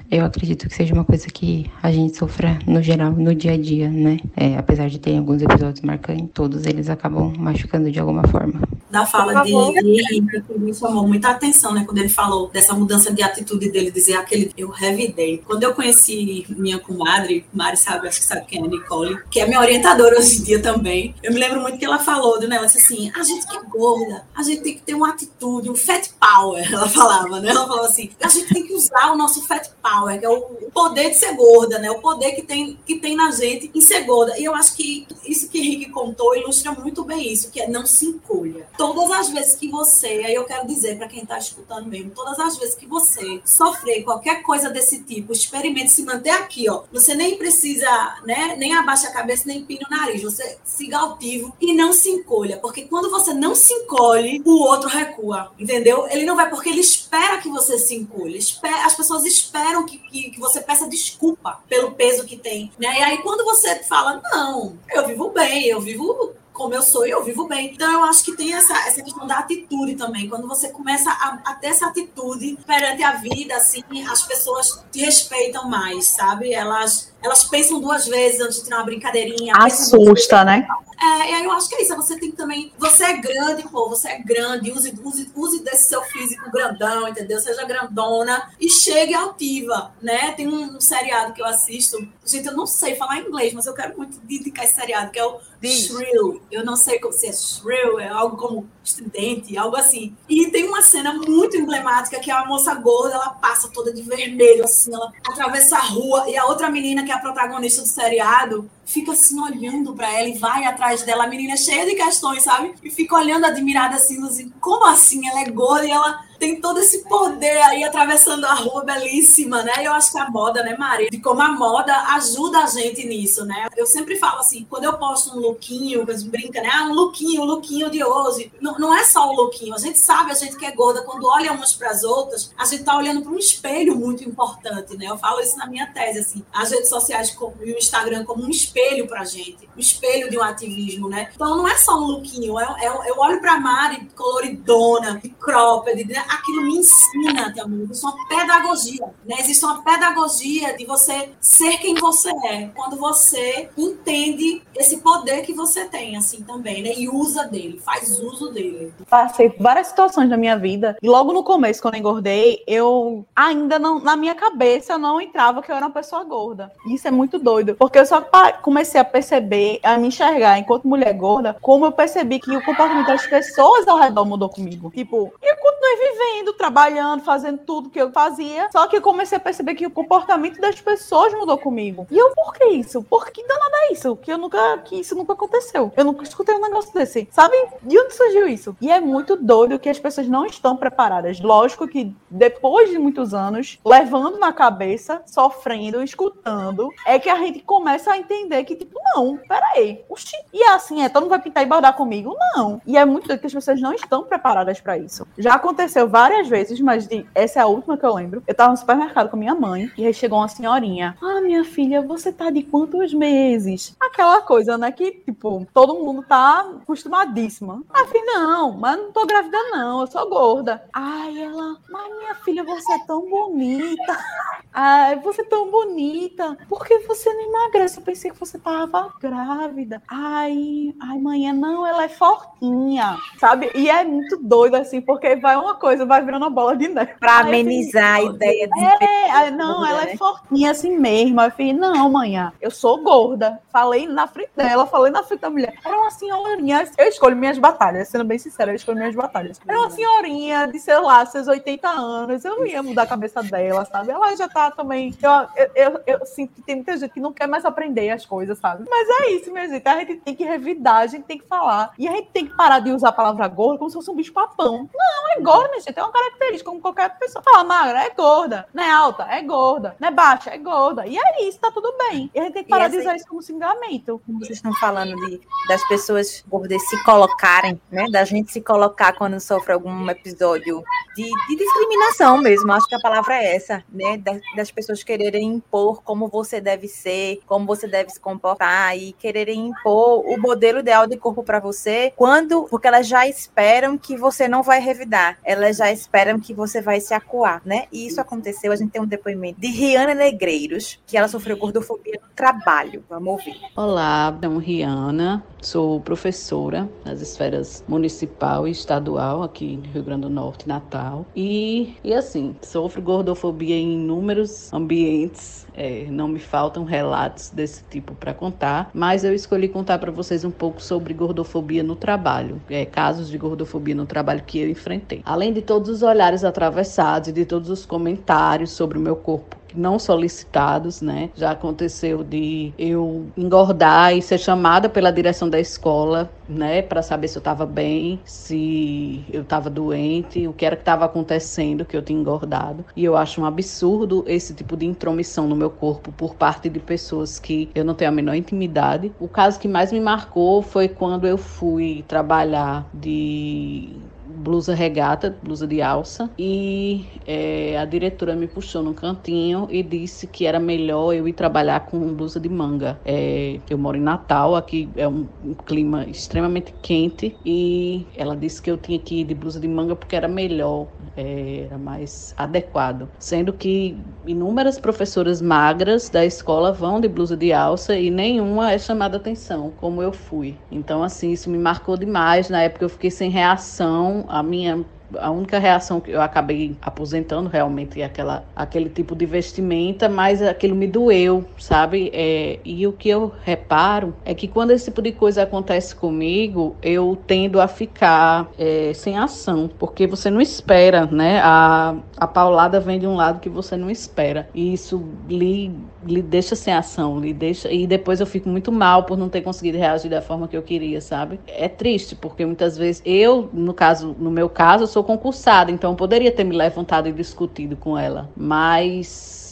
eu acredito que seja uma coisa que a gente sofra no geral, no dia a dia, né? É, apesar de ter alguns episódios marcantes, todos eles acabam machucando de alguma forma. Da fala de, Henrique, que me chamou muita atenção, né? Quando ele falou dessa mudança de atitude dele, dizer aquele eu revidei. Quando eu conheci minha comadre, Mari sabe, acho que sabe quem é, Nicole, que é minha orientadora hoje em dia também. Eu me lembro muito que ela falou, né? Ela disse assim: a gente que é gorda, a gente tem que ter uma atitude, um fat power, ela falava, né? Ela falou assim: a gente tem que usar o nosso fat power, que é o poder de ser gorda, né? O poder que tem, que tem na gente em ser gorda. E eu acho que isso que Henrique contou ilustra muito bem isso, que é não se encolha. Todas as vezes que você, aí eu quero dizer para quem está escutando mesmo, todas as vezes que você sofrer qualquer coisa desse tipo, experimente se manter aqui, ó. Você nem precisa, né, nem abaixa a cabeça, nem pina o nariz. Você siga altivo e não se encolha, porque quando você não se encolhe, o outro recua, entendeu? Ele não vai porque ele espera que você se encolha. As pessoas esperam que, que, que você peça desculpa pelo peso que tem, né? E aí quando você fala, não, eu vivo bem, eu vivo como eu sou e eu vivo bem. Então, eu acho que tem essa, essa questão da atitude também. Quando você começa a, a, ter essa atitude perante a vida, assim, as pessoas te respeitam mais, sabe? Elas, elas pensam duas vezes antes de ter uma brincadeirinha. Assusta, né? É, e aí eu acho que é isso. Você tem que também. Você é grande, pô, você é grande, use, use, use desse seu físico grandão, entendeu? Seja grandona e chegue altiva, né? Tem um, um seriado que eu assisto. Gente, eu não sei falar inglês, mas eu quero muito indicar esse seriado, que é o Shrill. Eu não sei se é Shrill, é algo como estridente, algo assim. E tem uma cena muito emblemática que é a moça gorda, ela passa toda de vermelho, assim, ela atravessa a rua e a outra menina que a protagonista do seriado fica assim olhando para ela e vai atrás dela. A menina é cheia de questões, sabe? E fica olhando admirada assim, assim, como assim? Ela é gorda e ela tem todo esse poder aí atravessando a rua belíssima, né? Eu acho que a moda, né, Maria? De como a moda ajuda a gente nisso, né? Eu sempre falo assim, quando eu posto um lookinho, brinca, né? Ah, um lookinho, um lookinho de hoje. Não, não é só o lookinho. A gente sabe, a gente que é gorda, quando olha umas para as outras, a gente tá olhando para um espelho muito importante, né? Eu falo isso na minha tese, assim. As redes sociais e o Instagram como um espelho pra gente. Um espelho de um ativismo, né? Então não é só um lookinho. Eu, eu, eu olho pra Mari coloridona, de cropped, né? Aquilo me ensina também. Existe uma pedagogia, né? Existe uma pedagogia de você ser quem você é, quando você entende esse poder que você tem, assim, também, né? E usa dele, faz uso dele. Passei várias situações na minha vida, e logo no começo, quando eu engordei, eu ainda não, na minha cabeça, não entrava que eu era uma pessoa gorda. Isso é muito doido, porque eu só comecei a perceber, a me enxergar enquanto mulher gorda, como eu percebi que o comportamento das pessoas ao redor mudou comigo. Tipo, eu continuei vivendo vivendo, trabalhando, fazendo tudo que eu fazia. Só que eu comecei a perceber que o comportamento das pessoas mudou comigo. E eu, por que isso? Por que danada é isso? Que eu nunca, que isso nunca aconteceu. Eu nunca escutei um negócio desse. Sabe? De onde surgiu isso? E é muito doido que as pessoas não estão preparadas. Lógico que depois de muitos anos, levando na cabeça, sofrendo, escutando, é que a gente começa a entender que, tipo, não, peraí. Oxi. E é assim, é, todo mundo vai pintar e bordar comigo? Não. E é muito doido que as pessoas não estão preparadas para isso. Já aconteceu várias vezes, mas de, essa é a última que eu lembro. Eu tava no supermercado com minha mãe e aí chegou uma senhorinha. Ah, minha filha, você tá de quantos meses? Aquela coisa, né? Que, tipo, todo mundo tá acostumadíssima. Ah, filha, não, mas não tô grávida, não. Eu sou gorda. Ai, ela, mas minha filha, você é tão bonita. (laughs) Ai, você é tão bonita. Por que você não emagrece? Eu pensei que você tava grávida. Ai, ai, mãe, não, ela é fortinha, sabe? E é muito doido, assim, porque vai uma coisa coisa vai virando uma bola de neve. Pra amenizar a ideia de. É, não, ela é fortinha assim mesmo. Eu falei, não, manhã, eu sou gorda. Falei na frente dela, falei na frente da mulher. Era uma senhorinha. Eu escolho minhas batalhas, sendo bem sincera, eu escolho minhas batalhas. Era uma senhorinha de, sei lá, seus 80 anos. Eu não ia mudar a cabeça dela, sabe? Ela já tá também. Eu, eu, eu, eu sinto que tem muita gente que não quer mais aprender as coisas, sabe? Mas é isso, minha gente. A gente tem que revidar, a gente tem que falar. E a gente tem que parar de usar a palavra gorda como se fosse um bicho papão. Não, é gorda, minha gente. É uma característica, como qualquer pessoa. Fala, magra, é gorda. Não é alta, é gorda. Não é baixa, é gorda. E é isso, tá tudo bem. E a gente tem que parar de usar isso como xingamento. Vocês estão falando de, das pessoas gordas se colocarem, né? Da gente se colocar quando sofre algum episódio de, de discriminação mesmo. Acho que a palavra é essa, né? Das, das pessoas quererem impor como você deve ser, como você deve se comportar e quererem impor o modelo ideal de corpo para você, quando porque elas já esperam que você não vai revidar. Elas já esperam que você vai se acuar, né? E isso aconteceu, a gente tem um depoimento de Rihanna Negreiros, que ela sofreu gordofobia no trabalho. Vamos ouvir. Olá, sou Rihanna, sou professora nas esferas municipal e estadual aqui no Rio Grande do Norte, Natal. E, e assim, sofro gordofobia em inúmeros ambientes é, não me faltam relatos desse tipo para contar, mas eu escolhi contar para vocês um pouco sobre gordofobia no trabalho, é, casos de gordofobia no trabalho que eu enfrentei. Além de todos os olhares atravessados e de todos os comentários sobre o meu corpo não solicitados, né? Já aconteceu de eu engordar e ser chamada pela direção da escola, né, para saber se eu estava bem, se eu estava doente, o que era que estava acontecendo, que eu tinha engordado. E eu acho um absurdo esse tipo de intromissão no meu corpo por parte de pessoas que eu não tenho a menor intimidade. O caso que mais me marcou foi quando eu fui trabalhar de blusa regata, blusa de alça, e é, a diretora me puxou no cantinho e disse que era melhor eu ir trabalhar com blusa de manga. É, eu moro em Natal, aqui é um, um, clima extremamente quente, e ela disse que eu tinha que ir de blusa de manga porque era melhor, é, era mais adequado. Sendo que inúmeras professoras magras da escola vão de blusa de alça e nenhuma é chamada atenção, como eu fui. Então, assim, isso me marcou demais. Na época eu fiquei sem reação a minha a única reação que eu acabei aposentando realmente é aquela, aquele tipo de vestimenta, mas aquilo me doeu, sabe? É, e o que eu reparo é que quando esse tipo de coisa acontece comigo, eu tendo a ficar é, sem ação, porque você não espera, né? A, a paulada vem de um lado que você não espera. E isso lhe, lhe deixa sem ação, lhe deixa. E depois eu fico muito mal por não ter conseguido reagir da forma que eu queria, sabe? É triste, porque muitas vezes eu, no caso, no meu caso, eu sou concursada, então eu poderia ter me levantado e discutido com ela. Mas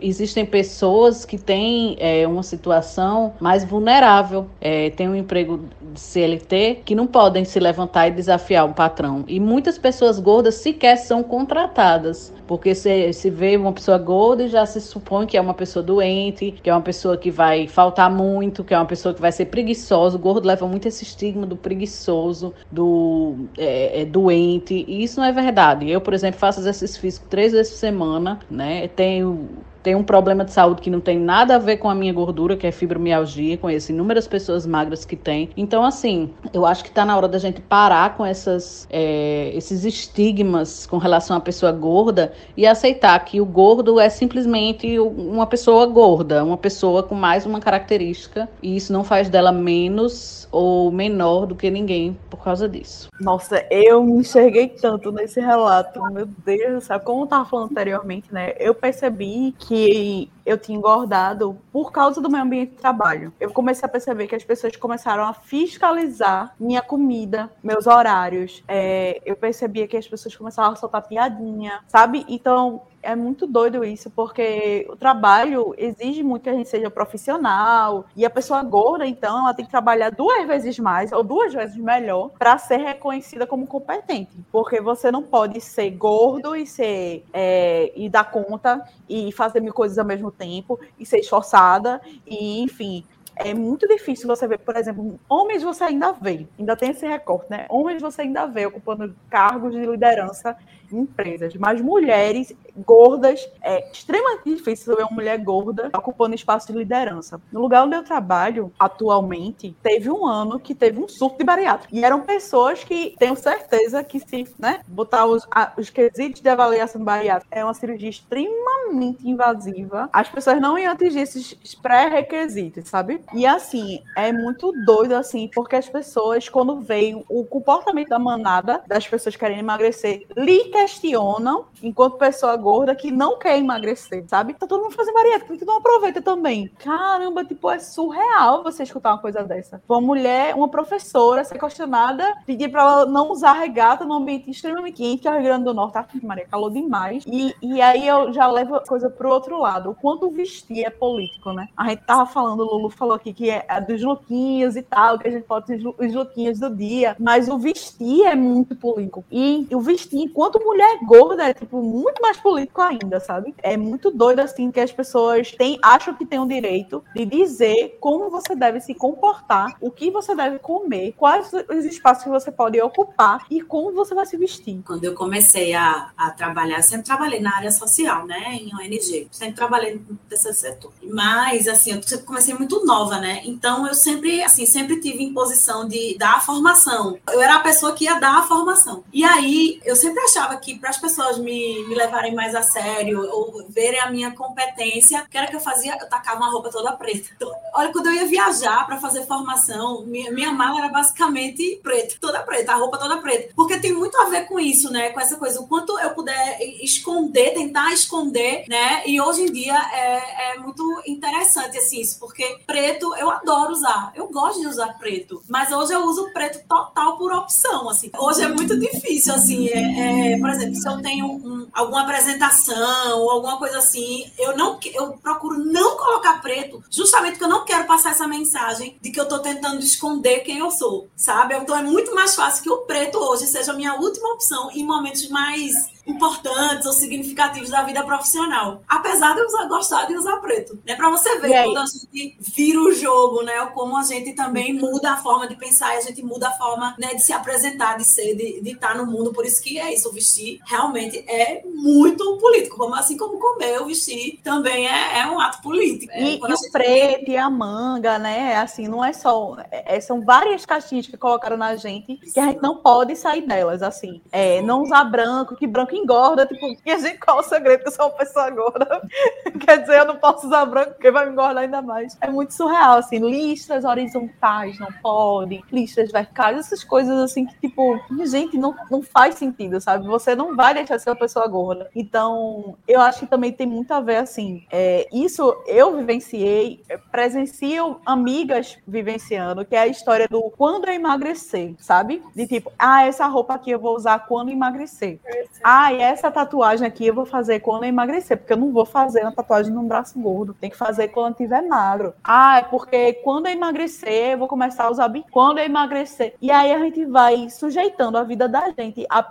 existem pessoas que têm é, uma situação mais vulnerável, é, têm um emprego de CLT, que não podem se levantar e desafiar um patrão. E muitas pessoas gordas sequer são contratadas, porque se, se vê uma pessoa gorda e já se supõe que é uma pessoa doente, que é uma pessoa que vai faltar muito, que é uma pessoa que vai ser preguiçosa. O gordo leva muito esse estigma do preguiçoso, do é, é doente, e isso não é verdade. Eu, por exemplo, faço exercício físico três vezes por semana, né? Tenho tem um problema de saúde que não tem nada a ver com a minha gordura, que é fibromialgia, conheço inúmeras pessoas magras que têm. Então, assim, eu acho que está na hora da gente parar com essas, é, esses estigmas com relação à pessoa gorda e aceitar que o gordo é simplesmente uma pessoa gorda, uma pessoa com mais uma característica, e isso não faz dela menos ou menor do que ninguém por causa disso. Nossa, eu me enxerguei tanto nesse relato, meu Deus, sabe? Como eu estava falando anteriormente, né? Eu percebi que que eu tinha engordado por causa do meu ambiente de trabalho. Eu comecei a perceber que as pessoas começaram a fiscalizar minha comida, meus horários. É, eu percebia que as pessoas começavam a soltar piadinha, sabe? Então, é muito doido isso, porque o trabalho exige muito que a gente seja profissional e a pessoa gorda, então, ela tem que trabalhar duas vezes mais ou duas vezes melhor para ser reconhecida como competente, porque você não pode ser gordo e ser é, e dar conta e fazer mil coisas ao mesmo tempo e ser esforçada e, enfim, é muito difícil você ver, por exemplo, homens você ainda vê, ainda tem esse recorte, né? Homens você ainda vê ocupando cargos de liderança empresas, mas mulheres gordas, é extremamente difícil ver uma mulher gorda ocupando espaço de liderança. No lugar onde eu trabalho atualmente, teve um ano que teve um surto de bariátrica. E eram pessoas que tenho certeza que se né, botar os, a, os quesitos de avaliação bariátrica é uma cirurgia extremamente invasiva, as pessoas não iam atingir esses pré-requisitos, sabe? E assim, é muito doido assim, porque as pessoas, quando veem o comportamento da manada das pessoas querendo emagrecer, literalmente questionam, enquanto pessoa gorda, que não quer emagrecer, sabe? Tá todo mundo fazendo bariátrica, que não aproveita também. Caramba, tipo, é surreal você escutar uma coisa dessa. Uma mulher, uma professora, ser questionada, pedir pra ela não usar regata num ambiente extremamente quente, que é o Rio Grande do Norte, tá, Maria, calor demais. E, e aí eu já levo a coisa pro outro lado. O quanto vestir é político, né? A gente tava falando, o Lulu falou aqui que é dos lookinhos e tal, que a gente pode os lookinhos do dia, mas o vestir é muito político. E o vestir, enquanto mulher gorda é, tipo, muito mais político ainda, sabe? É muito doido, assim, que as pessoas têm, acham que têm o direito de dizer como você deve se comportar, o que você deve comer, quais os espaços que você pode ocupar e como você vai se vestir. Quando eu comecei a, a trabalhar, sempre trabalhei na área social, né? Em ONG. Sempre trabalhei nesse setor. Mas, assim, eu comecei muito nova, né? Então, eu sempre, assim, sempre tive em posição de dar a formação. Eu era a pessoa que ia dar a formação. E aí, eu sempre achava que para as pessoas me, me levarem mais a sério ou verem a minha competência, que era que eu fazia, eu tacava uma roupa toda preta. Então, olha, quando eu ia viajar para fazer formação, minha, minha mala era basicamente preta, toda preta, a roupa toda preta. Porque tem muito a ver com isso, né? Com essa coisa, o quanto eu puder esconder, tentar esconder né? E hoje em dia é, é muito interessante assim isso, porque preto eu adoro usar, eu gosto de usar preto, mas hoje eu uso preto total por opção, assim. Hoje é muito difícil, assim, é, é, por exemplo, se eu tenho um, alguma apresentação ou alguma coisa assim, eu não eu procuro não colocar preto, justamente porque eu não quero passar essa mensagem de que eu tô tentando esconder quem eu sou, sabe? Então é muito mais fácil que o preto hoje seja a minha última opção em momentos mais importantes ou significativos da vida profissional. Apesar de eu usar, gostar de usar preto. Né? Para você ver quando a gente vira o jogo, né? Como a gente também muda a forma de pensar e a gente muda a forma né, de se apresentar, de ser, de, de estar no mundo. Por isso que é isso, o vestir realmente é muito político. Como, assim como comer, o vestir também é, é um ato político. E, e o preto e a manga, né? Assim, não é só. É, são várias caixinhas que colocaram na gente que a gente não pode sair delas, assim. É, não usar branco, que branco que engorda, tipo, e gente, qual o segredo que eu sou uma pessoa gorda? (laughs) Quer dizer, eu não posso usar branco porque vai me engordar ainda mais. É muito surreal, assim, listras horizontais não podem, listras verticais, essas coisas assim que, tipo, gente, não, não faz sentido, sabe? Você não vai deixar de ser uma pessoa gorda. Então, eu acho que também tem muito a ver, assim, é, isso eu vivenciei, presencio amigas vivenciando, que é a história do quando eu emagrecer, sabe? De tipo, ah, essa roupa aqui eu vou usar quando emagrecer. Ah, ah, essa tatuagem aqui eu vou fazer quando eu emagrecer, porque eu não vou fazer uma tatuagem num braço gordo. Tem que fazer quando eu tiver magro. Ah, é porque quando eu emagrecer, eu vou começar a usar bico. Quando eu emagrecer. E aí a gente vai sujeitando a vida da gente a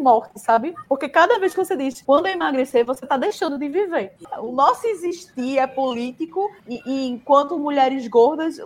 mortes, sabe? Porque cada vez que você diz quando eu emagrecer, você está deixando de viver. O nosso existir é político e, e enquanto mulheres gordas,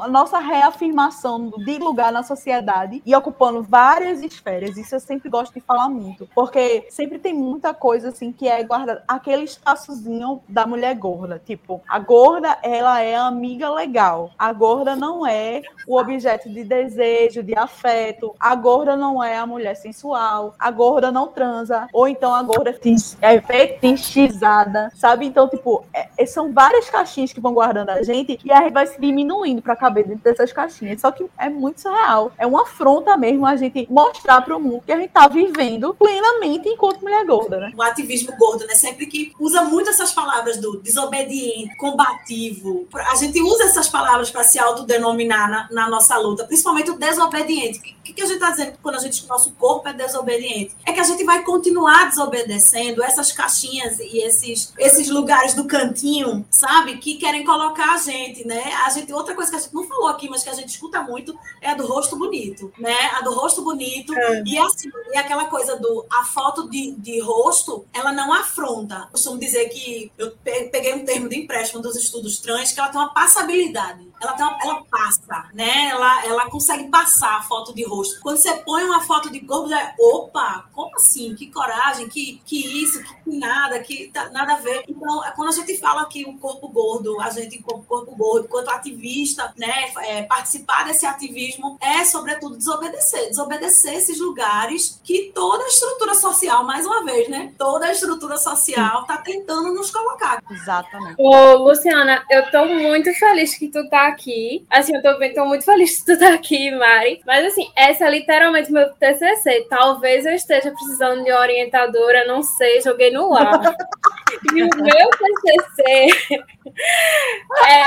a nossa reafirmação de lugar na sociedade e ocupando várias esferas. Isso eu sempre gosto de falar muito. Porque sempre tem muita coisa assim que é guardada. Aquele espaçozinho da mulher gorda. Tipo, a gorda, ela é a amiga legal. A gorda não é o objeto de desejo, de afeto. A gorda não é a mulher sensual. A gorda não transa. Ou então a gorda é fetichizada, sabe? Então, tipo, é, é, são várias caixinhas que vão guardando a gente e a gente vai se diminuindo para caber dentro dessas caixinhas. Só que é muito surreal. É uma afronta mesmo a gente mostrar para o mundo que a gente tá vivendo plena plenamente enquanto mulher gorda, né? O ativismo gordo, né? Sempre que usa muito essas palavras do desobediente, combativo. A gente usa essas palavras para se autodenominar na, na nossa luta, principalmente o desobediente. O que, que a gente está dizendo quando a gente nosso corpo é desobediente? É que a gente vai continuar desobedecendo essas caixinhas e esses, esses lugares do cantinho, sabe? Que querem colocar a gente, né? A gente, outra coisa que a gente não falou aqui, mas que a gente escuta muito, é a do rosto bonito, né? A do rosto bonito. É. E assim, e aquela coisa do a foto de, de rosto, ela não afronta. Eu costumo dizer que eu peguei um termo de empréstimo dos estudos trans, que ela tem uma passabilidade. Ela, tem uma, ela passa, né? Ela, ela consegue passar a foto de rosto. Quando você põe uma foto de corpo, já é, opa, como assim? Que coragem, que, que isso, que nada, que tá, nada a ver. Então, é quando a gente fala que o corpo gordo, a gente, como corpo gordo, enquanto ativista, né, é, participar desse ativismo é, sobretudo, desobedecer. Desobedecer esses lugares que toda a estrutura social, mais uma vez, né? Toda a estrutura social está tentando nos colocar. Exatamente. Ô, Luciana, eu tô muito feliz que tu tá aqui. Assim, eu tô, tô muito feliz que tu tá aqui, Mari. Mas, assim, essa é literalmente meu TCC. Talvez eu esteja precisando de orientadora, não sei, joguei no ar. (laughs) e o meu TCC é,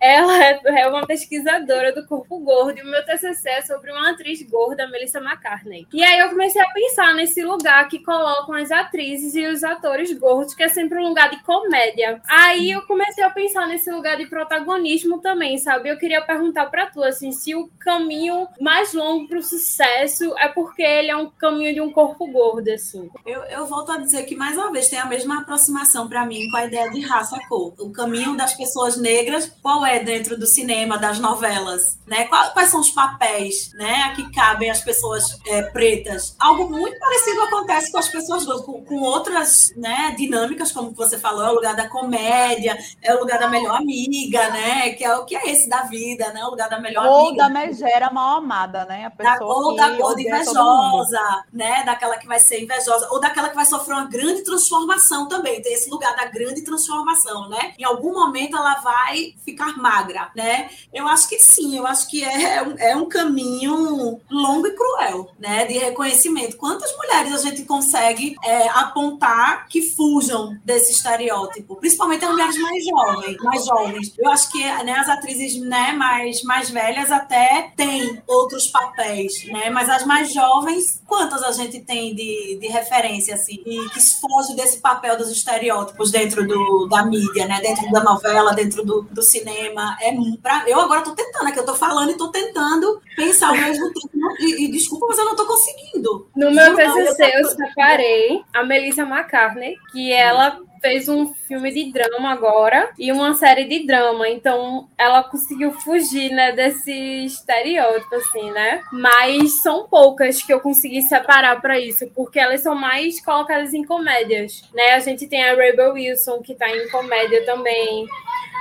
ela é, é uma pesquisadora do corpo gordo e o meu TCC é sobre uma atriz gorda, Melissa McCartney. E aí eu comecei a pensar nesse lugar que colocam as atrizes e os atores gordos, que é sempre um lugar de comédia. Aí eu comecei a pensar nesse lugar de protagonismo também, sabe? Eu queria perguntar para tu assim, se o caminho mais longo para o sucesso é porque ele é um caminho de um corpo gordo assim. Eu, eu volto a dizer que mais uma vez tem a mesma aproximação para mim com a ideia de raça cor. O caminho das pessoas negras, qual é dentro do cinema, das novelas, né? Quais são os papéis, né, a que cabem as pessoas é, pretas? Algo muito parecido acontece com as pessoas com, com outras, né, dinâmicas, como você falou, é o lugar da comédia, é o lugar da melhor amiga, né, que é o que é esse da vida, né, o lugar da melhor ou amiga. Ou da megera mal amada, né, a pessoa da, ou da gorda invejosa, né, daquela que vai ser invejosa, ou daquela que vai sofrer uma grande transformação também, tem esse lugar da grande transformação, né? Em algum momento ela vai ficar magra, né? Eu acho que sim, eu acho que é, é um caminho longo e cruel, né? De reconhecimento. Quantas mulheres a gente consegue é, apontar que fujam desse estereótipo? Principalmente as mulheres mais jovens, mais jovens. Eu acho que né, as atrizes né, mais, mais velhas até têm outros papéis, né? Mas as mais jovens, quantas a gente tem de, de referência, assim, e que foge desse papel dos estereótipos dentro do, da mídia, né? Dentro da novela, dentro do, do cinema. É pra, eu agora estou tentando, é que eu estou falando e estou tentando pensar ao mesmo tempo. E, e, desculpa, mas eu não estou conseguindo. No meu TCC eu separei a Melissa McCartney, que ela fez um filme de drama agora e uma série de drama. Então, ela conseguiu fugir, né, desse estereótipo, assim, né? Mas são poucas que eu consegui separar para isso, porque elas são mais colocadas em comédias, né? A gente tem a Rebel Wilson, que tá em comédia também.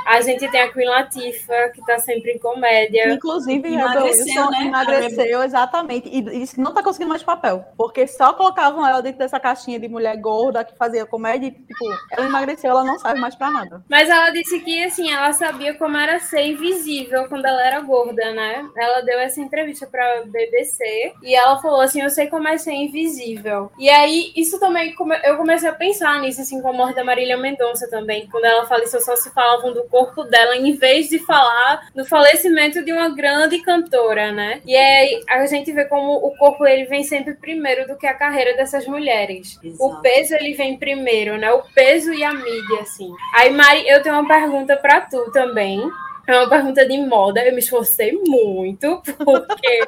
A gente tem a Queen Latifah, que tá sempre em comédia. Inclusive, emagreceu, né? emagreceu, exatamente. E, e não tá conseguindo mais papel. Porque só colocavam ela dentro dessa caixinha de mulher gorda que fazia comédia e, tipo, ela emagreceu, ela não serve mais pra nada. Mas ela disse que, assim, ela sabia como era ser invisível quando ela era gorda, né? Ela deu essa entrevista pra BBC e ela falou assim: Eu sei como é ser invisível. E aí, isso também, eu comecei a pensar nisso, assim, com a morte da Marília Mendonça também. Quando ela faleceu, só se falavam do corpo dela, em vez de falar do falecimento de uma grande cantora, né? E aí a gente vê como o corpo ele vem sempre primeiro do que a carreira dessas mulheres. Exato. O peso ele vem primeiro, né? O peso e a mídia, assim. Aí, Mari, eu tenho uma pergunta para tu também. É uma pergunta de moda. Eu me esforcei muito, porque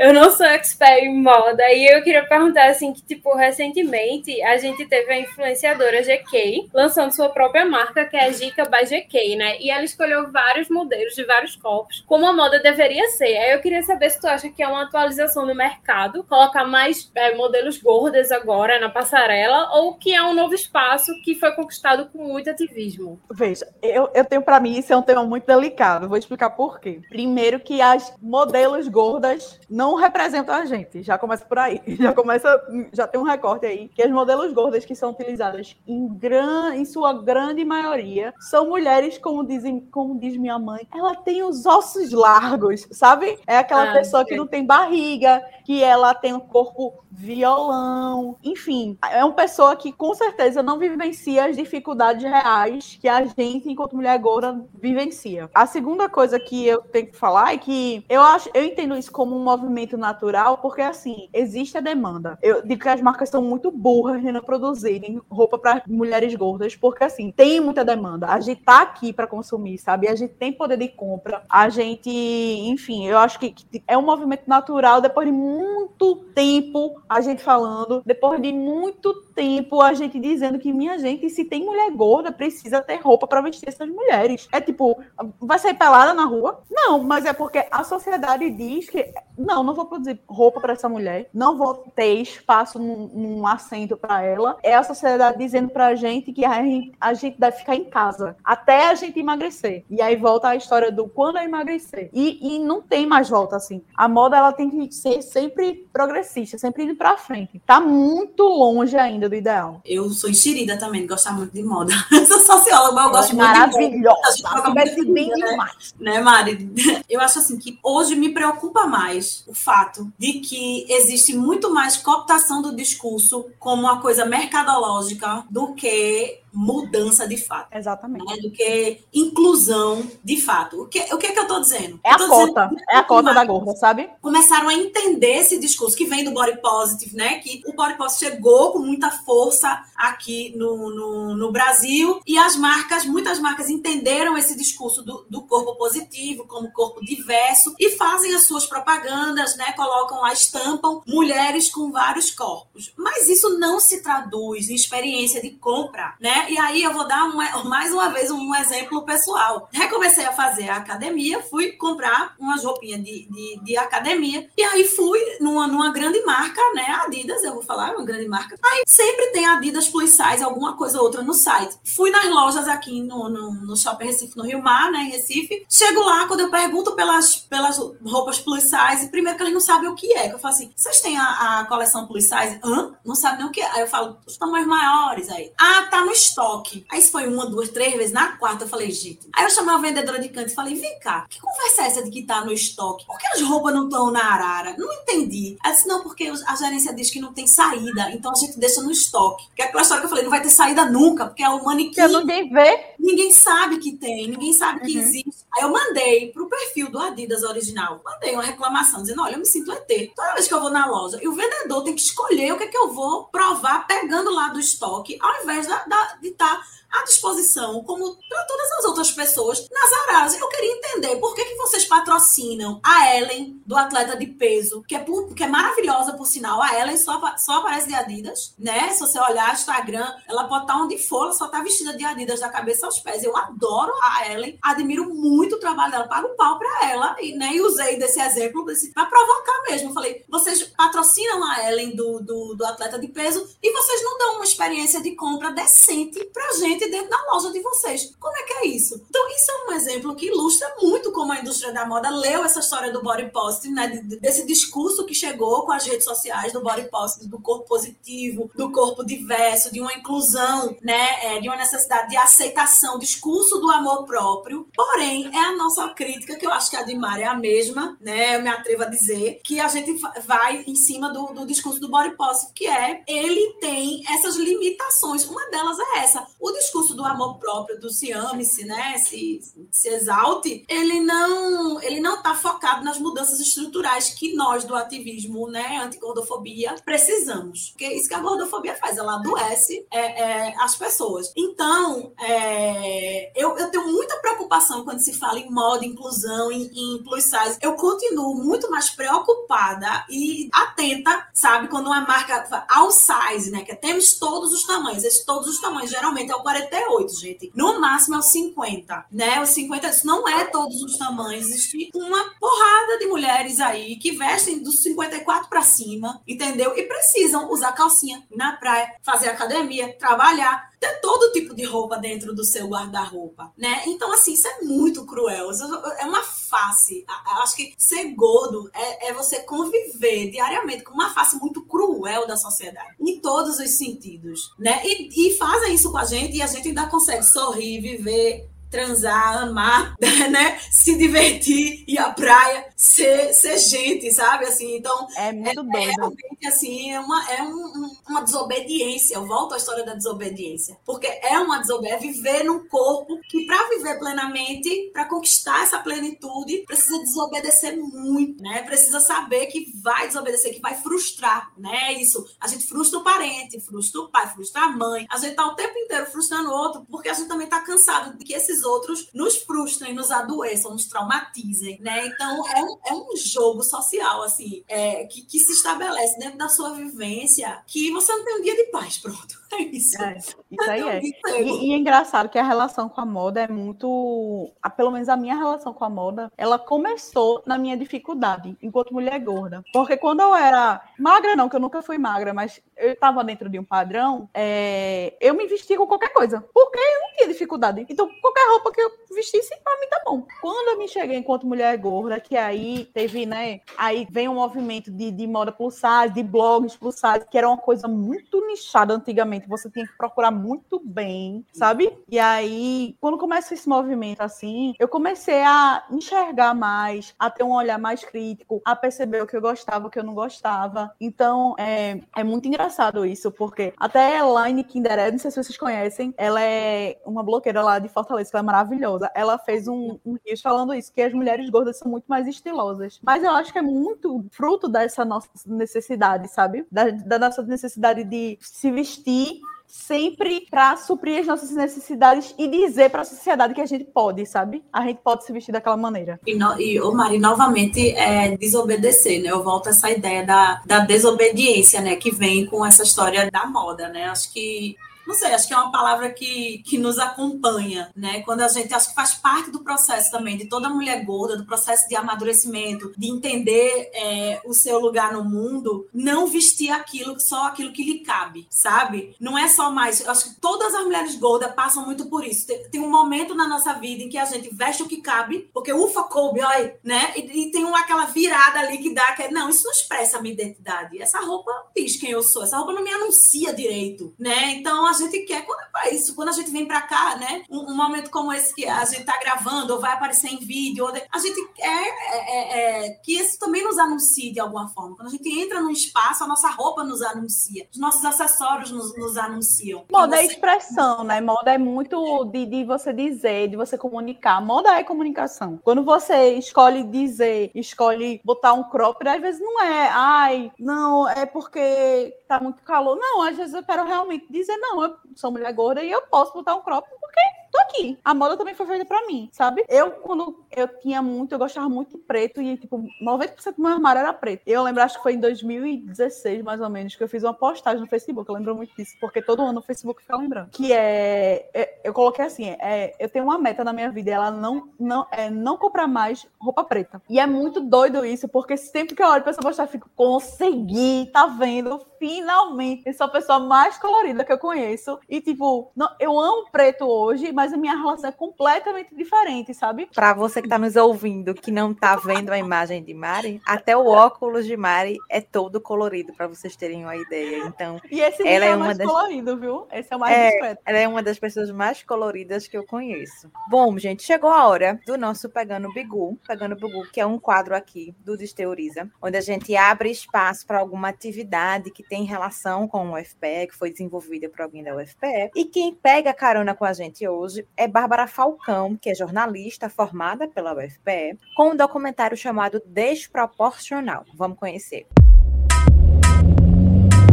eu não sou expert em moda. E eu queria perguntar, assim, que, tipo, recentemente a gente teve a influenciadora GK lançando sua própria marca, que é a Gica by GK, né? E ela escolheu vários modelos de vários corpos, como a moda deveria ser. Aí eu queria saber se tu acha que é uma atualização do mercado, colocar mais é, modelos gordas agora na passarela, ou que é um novo espaço que foi conquistado com muito ativismo. Veja, eu, eu tenho para mim isso é um tema muito delicado. Vou explicar por quê. Primeiro que as modelos gordas não representam a gente. Já começa por aí. (laughs) Já começa, já tem um recorte aí que as modelos gordas que são utilizadas em, gran, em sua grande maioria são mulheres, como dizem, como diz minha mãe, ela tem os ossos largos, sabe? É aquela ah, pessoa que não tem barriga, que ela tem um corpo violão, enfim, é uma pessoa que com certeza não vivencia as dificuldades reais que a gente, enquanto mulher gorda, vivencia. A segunda coisa que eu tenho que falar é que eu acho, eu entendo isso como um movimento natural, porque assim, existe a demanda. Eu digo que as marcas são muito burras em não produzirem roupa para mulheres gordas, porque assim, tem muita demanda. A gente tá aqui para consumir, sabe? A gente tem poder de compra. A gente, enfim, eu acho que é um movimento natural depois de muito tempo a gente falando, depois de muito tempo a gente dizendo que minha gente, se tem mulher gorda, precisa ter roupa para vestir essas mulheres. É tipo, vai sair pelada na rua? Não, mas é porque a sociedade diz que não, não vou produzir roupa para essa mulher, não vou ter espaço num, num assento para ela. É a sociedade dizendo para a gente que a gente, a gente deve ficar em casa até a gente emagrecer. E aí volta a história do quando eu emagrecer. E, e não tem mais volta assim. A moda ela tem que ser sempre progressista, sempre indo para frente. Tá muito longe ainda do ideal. Eu sou enxerida também, gostar muito de moda. (laughs) sou socióloga, mas eu gosto muito maravilhosa. de moda. Maravilhosa. né? demais. Né, Mari? (laughs) Eu acho assim que hoje me preocupa mais o fato de que existe muito mais cooptação do discurso como uma coisa mercadológica do que mudança de fato. Exatamente. Né? Do que inclusão de fato. O que, o que é que eu estou dizendo? É a cota. É a cota da gorda, sabe? Começaram a entender esse discurso que vem do body positive, né? Que o body positive chegou com muita força aqui no, no, no Brasil e as marcas, muitas marcas entenderam esse discurso do, do corpo positivo como corpo diverso e fazem as suas propagandas, né? Colocam lá, estampam mulheres com vários corpos. Mas isso não se traduz em experiência de compra, né? Né? E aí eu vou dar mais uma vez um exemplo pessoal. Recomecei a fazer a academia, fui comprar umas roupinhas de, de, de academia, e aí fui numa, numa grande marca, né? Adidas, eu vou falar, uma grande marca. Aí sempre tem Adidas Plus Size, alguma coisa ou outra no site. Fui nas lojas aqui no, no, no Shopping Recife, no Rio Mar, né? Em Recife. Chego lá, quando eu pergunto pelas, pelas roupas plus size, primeiro que eles não sabem o que é. Que eu falo assim, vocês têm a, a coleção plus size? Hã? Não sabem nem o que é. Aí eu falo, os tamanhos maiores aí. Ah, tá no estoque. Aí isso foi uma, duas, três vezes. Na quarta eu falei, gente. Aí eu chamei a vendedora de canto e falei, vem cá, que conversa é essa de que tá no estoque? Por que as roupas não estão na arara? Não entendi. Ela disse, não, porque a gerência diz que não tem saída, então a gente deixa no estoque. Que é aquela história que eu falei, não vai ter saída nunca, porque é o manequim. Que ninguém vê. Ninguém sabe que tem, ninguém sabe que uhum. existe. Aí eu mandei pro perfil do Adidas original, mandei uma reclamação, dizendo, olha, eu me sinto ET. Toda vez que eu vou na loja, e o vendedor tem que escolher o que é que eu vou provar pegando lá do estoque, ao invés da, da, de estar tá à disposição, como para todas as outras pessoas, nas araras. Eu queria entender por que, que vocês patrocinam a Ellen, do atleta de peso, que é, que é maravilhosa, por sinal. A Ellen só, só aparece de Adidas, né? Se você olhar Instagram, ela pode estar onde for, ela só tá vestida de Adidas da cabeça aos pés. Eu adoro a Ellen, admiro muito o trabalho dela, pago pau para ela, e, né, usei desse exemplo para provocar mesmo. Falei, vocês patrocinam a Ellen do, do, do atleta de peso e vocês não dão uma experiência de compra decente pra gente dentro da loja de vocês. Como é que é isso? Então, isso é um exemplo que ilustra muito como a indústria da moda leu essa história do body positive, né? Desse discurso que chegou com as redes sociais do body positive, do corpo positivo, do corpo diverso, de uma inclusão, né? É, de uma necessidade de aceitação, discurso do amor próprio. Porém, é a nossa crítica, que eu acho que a de Mari é a mesma, né? Eu me atrevo a dizer, que a gente vai em cima do, do discurso do body positive, que é ele tem essas limitações. Uma delas é essa. O discurso discurso do amor próprio, do se ame-se, né? Se, se exalte, ele não ele não está focado nas mudanças estruturais que nós do ativismo, né, anti-gordofobia, precisamos. Porque é isso que a gordofobia faz, ela adoece é, é, as pessoas. Então, é, eu, eu tenho muita preocupação quando se fala em moda, inclusão, em, em plus size. Eu continuo muito mais preocupada e atenta, sabe, quando uma marca all size, né, que temos todos os tamanhos, esses todos os tamanhos, geralmente é o 40 48, gente. No máximo é o 50, né? O 50 isso não é todos os tamanhos. Existe uma porrada de mulheres aí que vestem dos 54 para cima, entendeu? E precisam usar calcinha na praia, fazer academia, trabalhar, ter todo tipo de roupa dentro do seu guarda-roupa, né? Então, assim, isso é muito cruel. É uma face. Acho que ser gordo é, é, você conviver diariamente com uma face muito cruel da sociedade, em todos os sentidos, né? E, e fazem isso com a gente e a gente ainda consegue sorrir, viver transar, amar, (laughs) né? Se divertir, ir à praia, ser, ser gente, sabe? Assim, então é muito é, é realmente assim, é uma, é um, uma desobediência. Eu volto à história da desobediência, porque é uma desobediência, é viver num corpo que para viver plenamente, para conquistar essa plenitude, precisa desobedecer muito, né? Precisa saber que vai desobedecer, que vai frustrar, né? Isso, a gente frustra o parente, frustra o pai, frustra a mãe, a gente tá o tempo inteiro frustrando o outro, porque a gente também tá cansado de que esses outros nos frustrem, nos adoeçam, nos traumatizem, né? Então é um, é um jogo social, assim, é, que, que se estabelece dentro da sua vivência que você não tem um dia de paz, pronto. (laughs) É isso. É, isso aí é. E, e, é engraçado que a relação com a moda é muito. A, pelo menos a minha relação com a moda, ela começou na minha dificuldade, enquanto mulher gorda. Porque quando eu era magra, não, que eu nunca fui magra, mas eu estava dentro de um padrão, é, eu me vestia com qualquer coisa. Porque eu não tinha dificuldade. Então, qualquer roupa que eu vestisse, para mim tá bom. Quando eu me cheguei enquanto mulher gorda, que aí teve, né? Aí vem um movimento de, de moda plus size, de blogs plus size, que era uma coisa muito nichada antigamente você tinha que procurar muito bem, sabe? E aí, quando começa esse movimento assim, eu comecei a enxergar mais, a ter um olhar mais crítico, a perceber o que eu gostava, o que eu não gostava. Então, é, é muito engraçado isso, porque até Elaine Kindered, não sei se vocês conhecem, ela é uma bloqueira lá de Fortaleza, que ela é maravilhosa. Ela fez um, um falando isso, que as mulheres gordas são muito mais estilosas. Mas eu acho que é muito fruto dessa nossa necessidade, sabe? Da, da nossa necessidade de se vestir sempre para suprir as nossas necessidades e dizer para a sociedade que a gente pode, sabe? A gente pode se vestir daquela maneira. E, no, e oh, Mari, novamente, é desobedecer, né? Eu volto a essa ideia da, da desobediência, né? Que vem com essa história da moda, né? Acho que não sei, acho que é uma palavra que, que nos acompanha, né? Quando a gente, acho que faz parte do processo também, de toda mulher gorda, do processo de amadurecimento, de entender é, o seu lugar no mundo, não vestir aquilo, só aquilo que lhe cabe, sabe? Não é só mais, acho que todas as mulheres gordas passam muito por isso. Tem, tem um momento na nossa vida em que a gente veste o que cabe, porque ufa, coube, olha, né? E, e tem uma, aquela virada ali que dá, que é, não, isso não expressa a minha identidade. Essa roupa diz quem eu sou, essa roupa não me anuncia direito, né? Então a gente quer, quando é isso, quando a gente vem para cá, né? Um, um, momento como esse que a gente tá gravando, ou vai aparecer em vídeo, ou de, a gente quer é, é, é, que isso também nos anuncie de alguma forma. Quando a gente entra num espaço, a nossa roupa nos anuncia, os nossos acessórios nos, nos anunciam. Moda é expressão, né? Moda é muito de, de você dizer, de você comunicar. Moda é comunicação. Quando você escolhe dizer, escolhe botar um crop, às vezes não é, ai, não, é porque tá muito calor. Não, às vezes eu quero realmente dizer, não, eu sou mulher gorda e eu posso botar um crop porque tô aqui. A moda também foi feita para mim, sabe? Eu, quando eu tinha muito, eu gostava muito de preto e, tipo, 90% do meu armário era preto. Eu lembro, acho que foi em 2016, mais ou menos, que eu fiz uma postagem no Facebook. Eu lembro muito disso, porque todo ano o Facebook fica lembrando. Que é. é eu coloquei assim: é, eu tenho uma meta na minha vida, ela não, não, é não comprar mais roupa preta. E é muito doido isso, porque sempre que eu olho pra essa postagem, eu fico, consegui, tá vendo? Finalmente, eu sou a pessoa mais colorida que eu conheço. E, tipo, não, eu amo preto hoje, mas a minha relação é completamente diferente, sabe? Para você que está nos ouvindo, que não está vendo a imagem de Mari, até o óculos de Mari é todo colorido, para vocês terem uma ideia. Então, e esse ela é, é mais das... colorido, viu? Esse é o mais é, discreto. Ela é uma das pessoas mais coloridas que eu conheço. Bom, gente, chegou a hora do nosso Pegando Bigu, Pegando Bigu, que é um quadro aqui do Desteoriza, onde a gente abre espaço para alguma atividade que tem relação com o UFPE, que foi desenvolvida por alguém da UFPE. E quem pega carona com a gente hoje hoje é Bárbara Falcão, que é jornalista formada pela UFPE, com um documentário chamado Desproporcional. Vamos conhecer.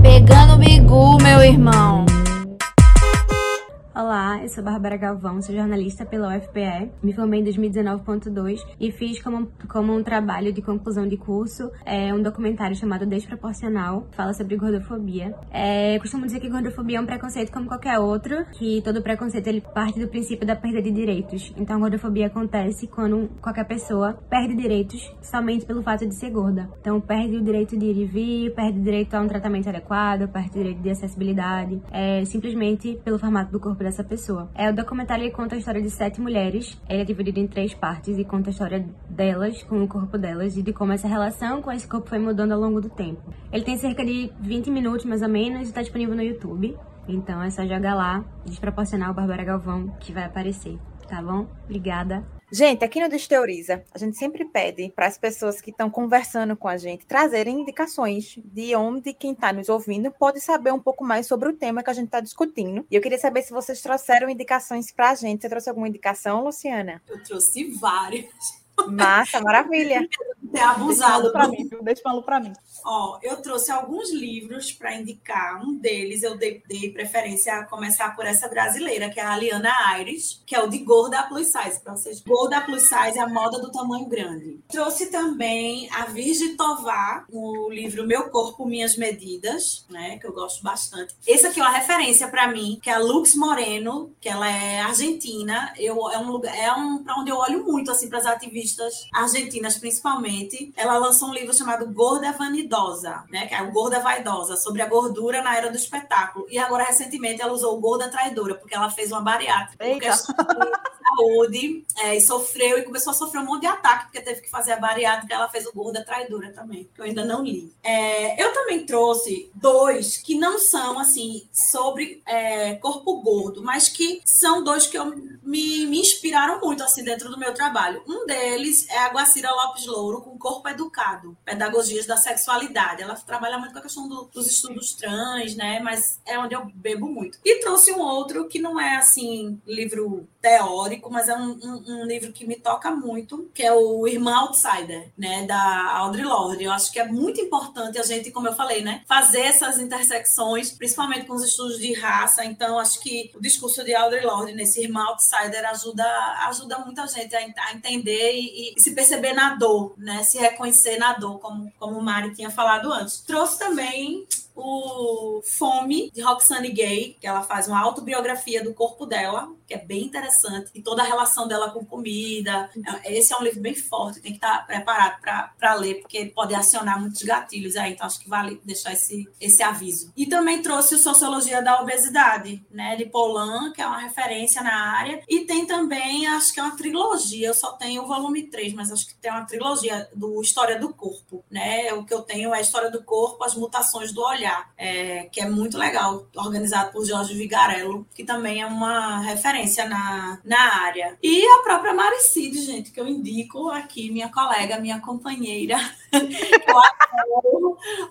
Pegando Bigu, meu irmão. Olá, eu sou Bárbara Galvão, sou jornalista pela UFPE, me formei em 2019.2 e fiz como, como um trabalho de conclusão de curso é, um documentário chamado Desproporcional, que fala sobre gordofobia. É, costumo dizer que gordofobia é um preconceito como qualquer outro, que todo preconceito ele parte do princípio da perda de direitos. Então, gordofobia acontece quando qualquer pessoa perde direitos somente pelo fato de ser gorda. Então, perde o direito de ir e vir, perde o direito a um tratamento adequado, perde o direito de acessibilidade, é, simplesmente pelo formato do corpo dessa pessoa. É, o documentário ele conta a história de sete mulheres. Ele é dividido em três partes e conta a história delas, com o corpo delas, e de como essa relação com esse corpo foi mudando ao longo do tempo. Ele tem cerca de 20 minutos, mais ou menos, e está disponível no YouTube. Então é só jogar lá, desproporcional Bárbara Galvão, que vai aparecer. Tá bom? Obrigada. Gente, aqui no Desteoriza, a gente sempre pede para as pessoas que estão conversando com a gente trazerem indicações de onde quem está nos ouvindo pode saber um pouco mais sobre o tema que a gente está discutindo. E eu queria saber se vocês trouxeram indicações para a gente. Você trouxe alguma indicação, Luciana? Eu trouxe várias. Massa, maravilha. (laughs) Ter abusado para mim, deixa falando para mim. Ó, eu trouxe alguns livros para indicar. Um deles eu dei, dei, preferência a começar por essa brasileira, que é a Aliana Aires, que é o de Gorda Plus Size, para vocês. Gorda Plus Size, a moda do tamanho grande. Trouxe também a Virgem Tovar, o livro Meu Corpo, Minhas Medidas, né, que eu gosto bastante. Esse aqui é uma referência para mim, que é a Lux Moreno, que ela é argentina. Eu é um lugar, é um para onde eu olho muito assim para as ativistas argentinas, principalmente. Ela lançou um livro chamado Gorda Vanidosa né? Que é o gorda vaidosa, sobre a gordura na era do espetáculo. E agora, recentemente, ela usou o gorda traidora, porque ela fez uma bariátrica. Eita. Saúde é, e sofreu e começou a sofrer um monte de ataque, porque teve que fazer a bariátrica. Ela fez o gorda traidora também, que eu ainda não li. É, eu também trouxe dois que não são, assim, sobre é, corpo gordo, mas que são dois que eu, me, me inspiraram muito, assim, dentro do meu trabalho. Um deles é a Guacira Lopes Louro, com Corpo Educado, Pedagogias da Sexualidade ela trabalha muito com a questão do, dos estudos trans, né? Mas é onde eu bebo muito. E trouxe um outro que não é assim livro teórico, mas é um, um, um livro que me toca muito, que é o Irmã Outsider, né? Da Audre Lorde. Eu acho que é muito importante a gente, como eu falei, né? Fazer essas intersecções, principalmente com os estudos de raça. Então, acho que o discurso de Audre Lorde nesse Irmã Outsider ajuda, ajuda muita gente a, a entender e, e, se perceber na dor, né? Se reconhecer na dor, como, como o Mari tinha falado antes. Trouxe também o Fome, de Roxane Gay, que ela faz uma autobiografia do corpo dela, que é bem interessante, e toda a relação dela com comida. Esse é um livro bem forte, tem que estar preparado para ler, porque pode acionar muitos gatilhos aí, então acho que vale deixar esse, esse aviso. E também trouxe o Sociologia da Obesidade, né, de Polan, que é uma referência na área, e tem também, acho que é uma trilogia, eu só tenho o volume 3, mas acho que tem uma trilogia do História do Corpo, né, o que eu tenho é a História do Corpo, as mutações do olhar, é, que é muito legal, organizado por Jorge Vigarello, que também é uma referência na, na área. E a própria Maricide, gente, que eu indico aqui, minha colega, minha companheira, (laughs)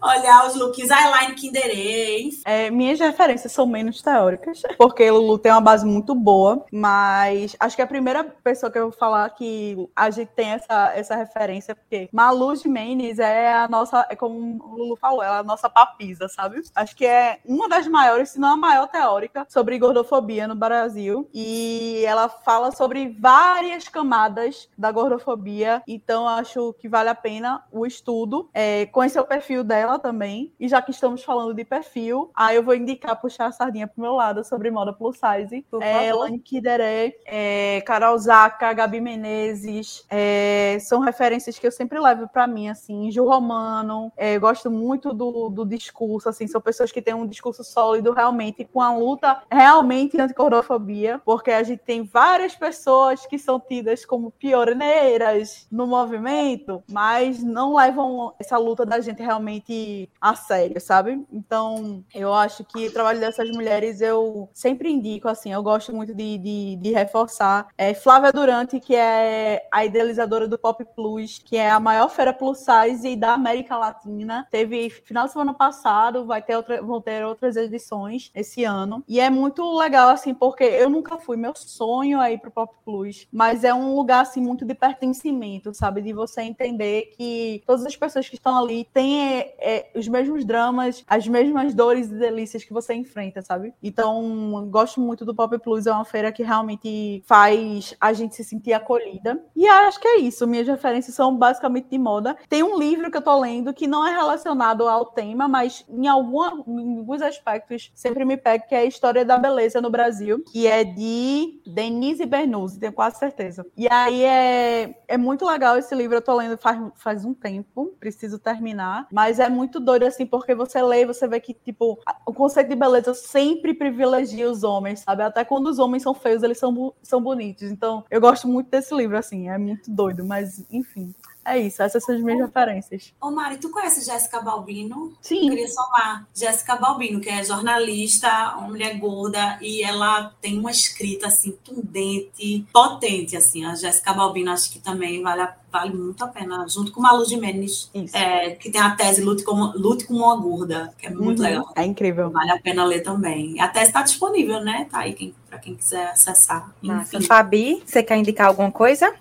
olhar os looks eyeliner Kinderei. É, minhas referências são menos teóricas, porque Lulu tem uma base muito boa, mas acho que a primeira pessoa que eu vou falar que a gente tem essa, essa referência, porque Malu Jimenez é a nossa, é como o Lulu falou, ela é a nossa papisa, sabe? Acho que é uma das maiores, se não a maior teórica sobre gordofobia no Brasil. E ela fala sobre várias camadas da gordofobia. Então, acho que vale a pena o estudo. É, conhecer o perfil dela também. E já que estamos falando de perfil, aí eu vou indicar, puxar a sardinha pro meu lado sobre moda plus size. Por é, Lani Kideré, é, Carol Zaca, Gabi Menezes. É, são referências que eu sempre levo para mim, assim. Ju Romano. É, gosto muito do, do discurso, assim. São pessoas que têm um discurso sólido realmente, com a luta realmente anti-gordofobia, porque a gente tem várias pessoas que são tidas como pioneiras no movimento, mas não levam essa luta da gente realmente a sério, sabe? Então, eu acho que o trabalho dessas mulheres eu sempre indico, assim, eu gosto muito de, de, de reforçar. É, Flávia Durante, que é a idealizadora do Pop Plus, que é a maior feira plus size da América Latina, teve final de semana passado, vai ter outra, vão ter outras edições esse ano. E é muito legal, assim, porque eu nunca fui, meu sonho é ir pro Pop Plus, mas é um lugar, assim, muito de pertencimento, sabe? De você entender que todas as pessoas que estão ali têm é, é, os mesmos dramas, as mesmas dores e delícias que você enfrenta, sabe? Então, gosto muito do Pop Plus, é uma feira que realmente faz a gente se sentir acolhida. E acho que é isso, minhas referências são basicamente de moda. Tem um livro que eu tô lendo que não é relacionado ao tema, mas em, alguma, em alguns aspectos sempre me pega, que é a História da Beleza no Brasil, que é de Denise Bernuzzi, tenho quase certeza. E aí é, é muito legal esse livro, eu tô lendo faz, faz um tempo, preciso terminar, mas é muito doido assim, porque você lê e você vê que, tipo, o conceito de beleza sempre privilegia os homens, sabe? Até quando os homens são feios, eles são, são bonitos. Então, eu gosto muito desse livro, assim, é muito doido, mas enfim. É isso, essas são as minhas referências. Ô Mari, tu conhece Jéssica Balbino? Sim. Eu queria somar. Jéssica Balbino, que é jornalista, uma mulher gorda, e ela tem uma escrita, assim, tundente, potente, assim. A Jéssica Balbino, acho que também vale a vale muito a pena, junto com Malu Jimenez, é, que tem a tese Lute como, Lute como uma gorda, que é muito uhum. legal. É incrível. Vale a pena ler também. A tese está disponível, né? Tá aí quem, para quem quiser acessar. Enfim. Fabi, você quer indicar alguma coisa?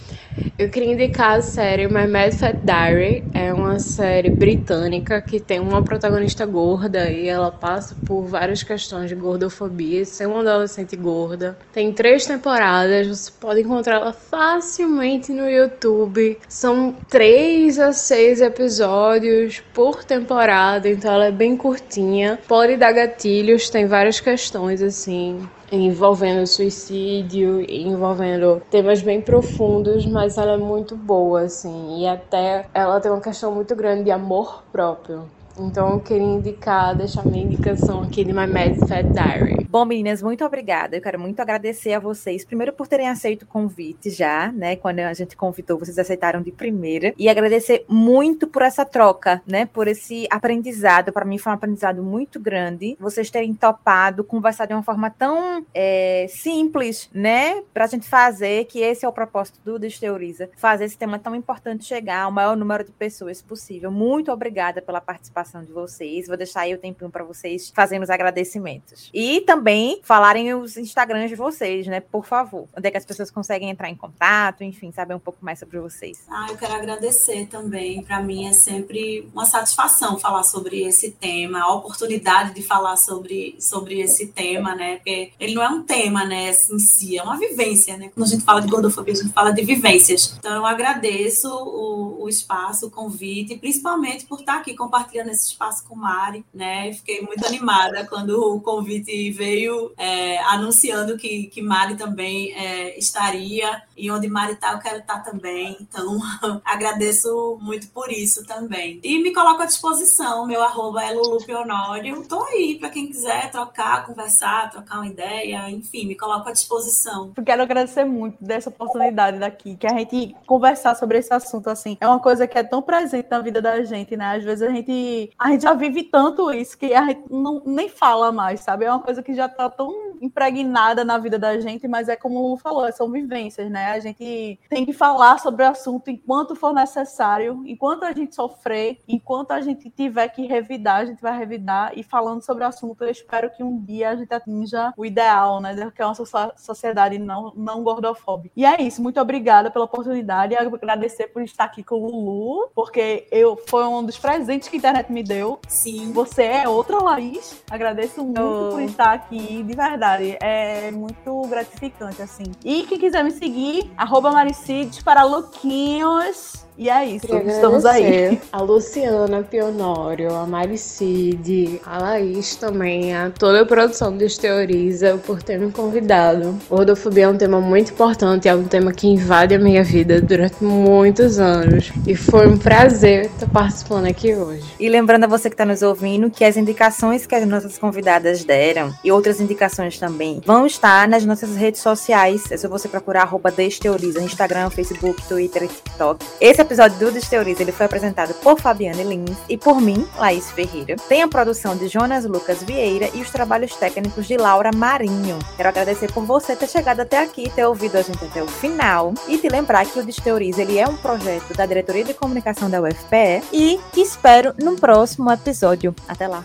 Eu queria indicar a série My Mad Fat Diary. É uma série britânica que tem uma protagonista gorda e ela passa por várias questões de gordofobia, ser uma adolescente gorda. Tem três temporadas, você pode encontrá-la facilmente no YouTube. São três a seis episódios por temporada, então ela é bem curtinha. Pode dar gatilhos, tem várias questões assim envolvendo suicídio, envolvendo temas bem profundos, mas ela é muito boa, assim, e até ela tem uma questão muito grande de amor próprio. Então eu queria indicar, deixar minha indicação aqui de My Mad Fat Diary. Bom, meninas, muito obrigada. Eu quero muito agradecer a vocês, primeiro por terem aceito o convite já, né? Quando a gente convidou, vocês aceitaram de primeira. E agradecer muito por essa troca, né? Por esse aprendizado. Para mim foi um aprendizado muito grande. Vocês terem topado conversar de uma forma tão é, simples, né? Para a gente fazer, que esse é o propósito do Desteoriza, fazer esse tema tão importante chegar ao maior número de pessoas possível. Muito obrigada pela participação participação de vocês. Vou deixar aí o tempinho para vocês fazerem os agradecimentos. E também falarem os Instagrams de vocês, né? Por favor. Onde é que as pessoas conseguem entrar em contato, enfim, saber um pouco mais sobre vocês. Ah, eu quero agradecer também. Para mim é sempre uma satisfação falar sobre esse tema, a oportunidade de falar sobre, sobre esse tema, né? Porque ele não é um tema, né, em si, é uma vivência, né? Quando a gente fala de gordofobia, a gente fala de vivências. Então eu agradeço o, o espaço, o convite, principalmente por estar aqui compartilhando esse espaço com Mari, né? Fiquei muito animada quando o convite veio é, anunciando que, que Mari também é, estaria. E onde Mari está, eu quero estar tá também. Então, (laughs) agradeço muito por isso também. E me coloco à disposição. Meu arroba é Lulu Pionório. Estou aí para quem quiser trocar, conversar, trocar uma ideia. Enfim, me coloco à disposição. Quero agradecer muito dessa oportunidade daqui, que a gente conversar sobre esse assunto assim. É uma coisa que é tão presente na vida da gente, né? Às vezes a gente, a gente já vive tanto isso que a gente não, nem fala mais, sabe? É uma coisa que já tá tão impregnada na vida da gente, mas é como o Lu falou, são vivências, né? A gente tem que falar sobre o assunto enquanto for necessário, enquanto a gente sofrer, enquanto a gente tiver que revidar, a gente vai revidar. E falando sobre o assunto, eu espero que um dia a gente atinja o ideal, né? Que é uma sociedade não, não gordofóbica. E é isso, muito obrigada pela oportunidade agradecer por estar aqui com o Lulu, porque eu foi um dos presentes que a internet me deu. Sim. Você é outra Laís. Agradeço muito oh. por estar aqui, de verdade. É muito gratificante, assim. E quem quiser me seguir, arroba Maricides para Luquinhos. E é isso, estamos aí. A Luciana Pionório, a Maricide, a Laís também, a toda a produção do Teoriza por ter me convidado. Gordofobia é um tema muito importante, é um tema que invade a minha vida durante muitos anos. E foi um prazer estar participando aqui hoje. E lembrando a você que está nos ouvindo que as indicações que as nossas convidadas deram e outras indicações também vão estar nas nossas redes sociais. É só você procurar arroba Desteoriza, Instagram, Facebook, Twitter e TikTok. Esse episódio do Desteoriza ele foi apresentado por Fabiane Lins e por mim, Laís Ferreira. Tem a produção de Jonas Lucas Vieira e os trabalhos técnicos de Laura Marinho. Quero agradecer por você ter chegado até aqui, ter ouvido a gente até o final e te lembrar que o Desteoriza ele é um projeto da Diretoria de Comunicação da UFPE e te espero no próximo episódio. Até lá!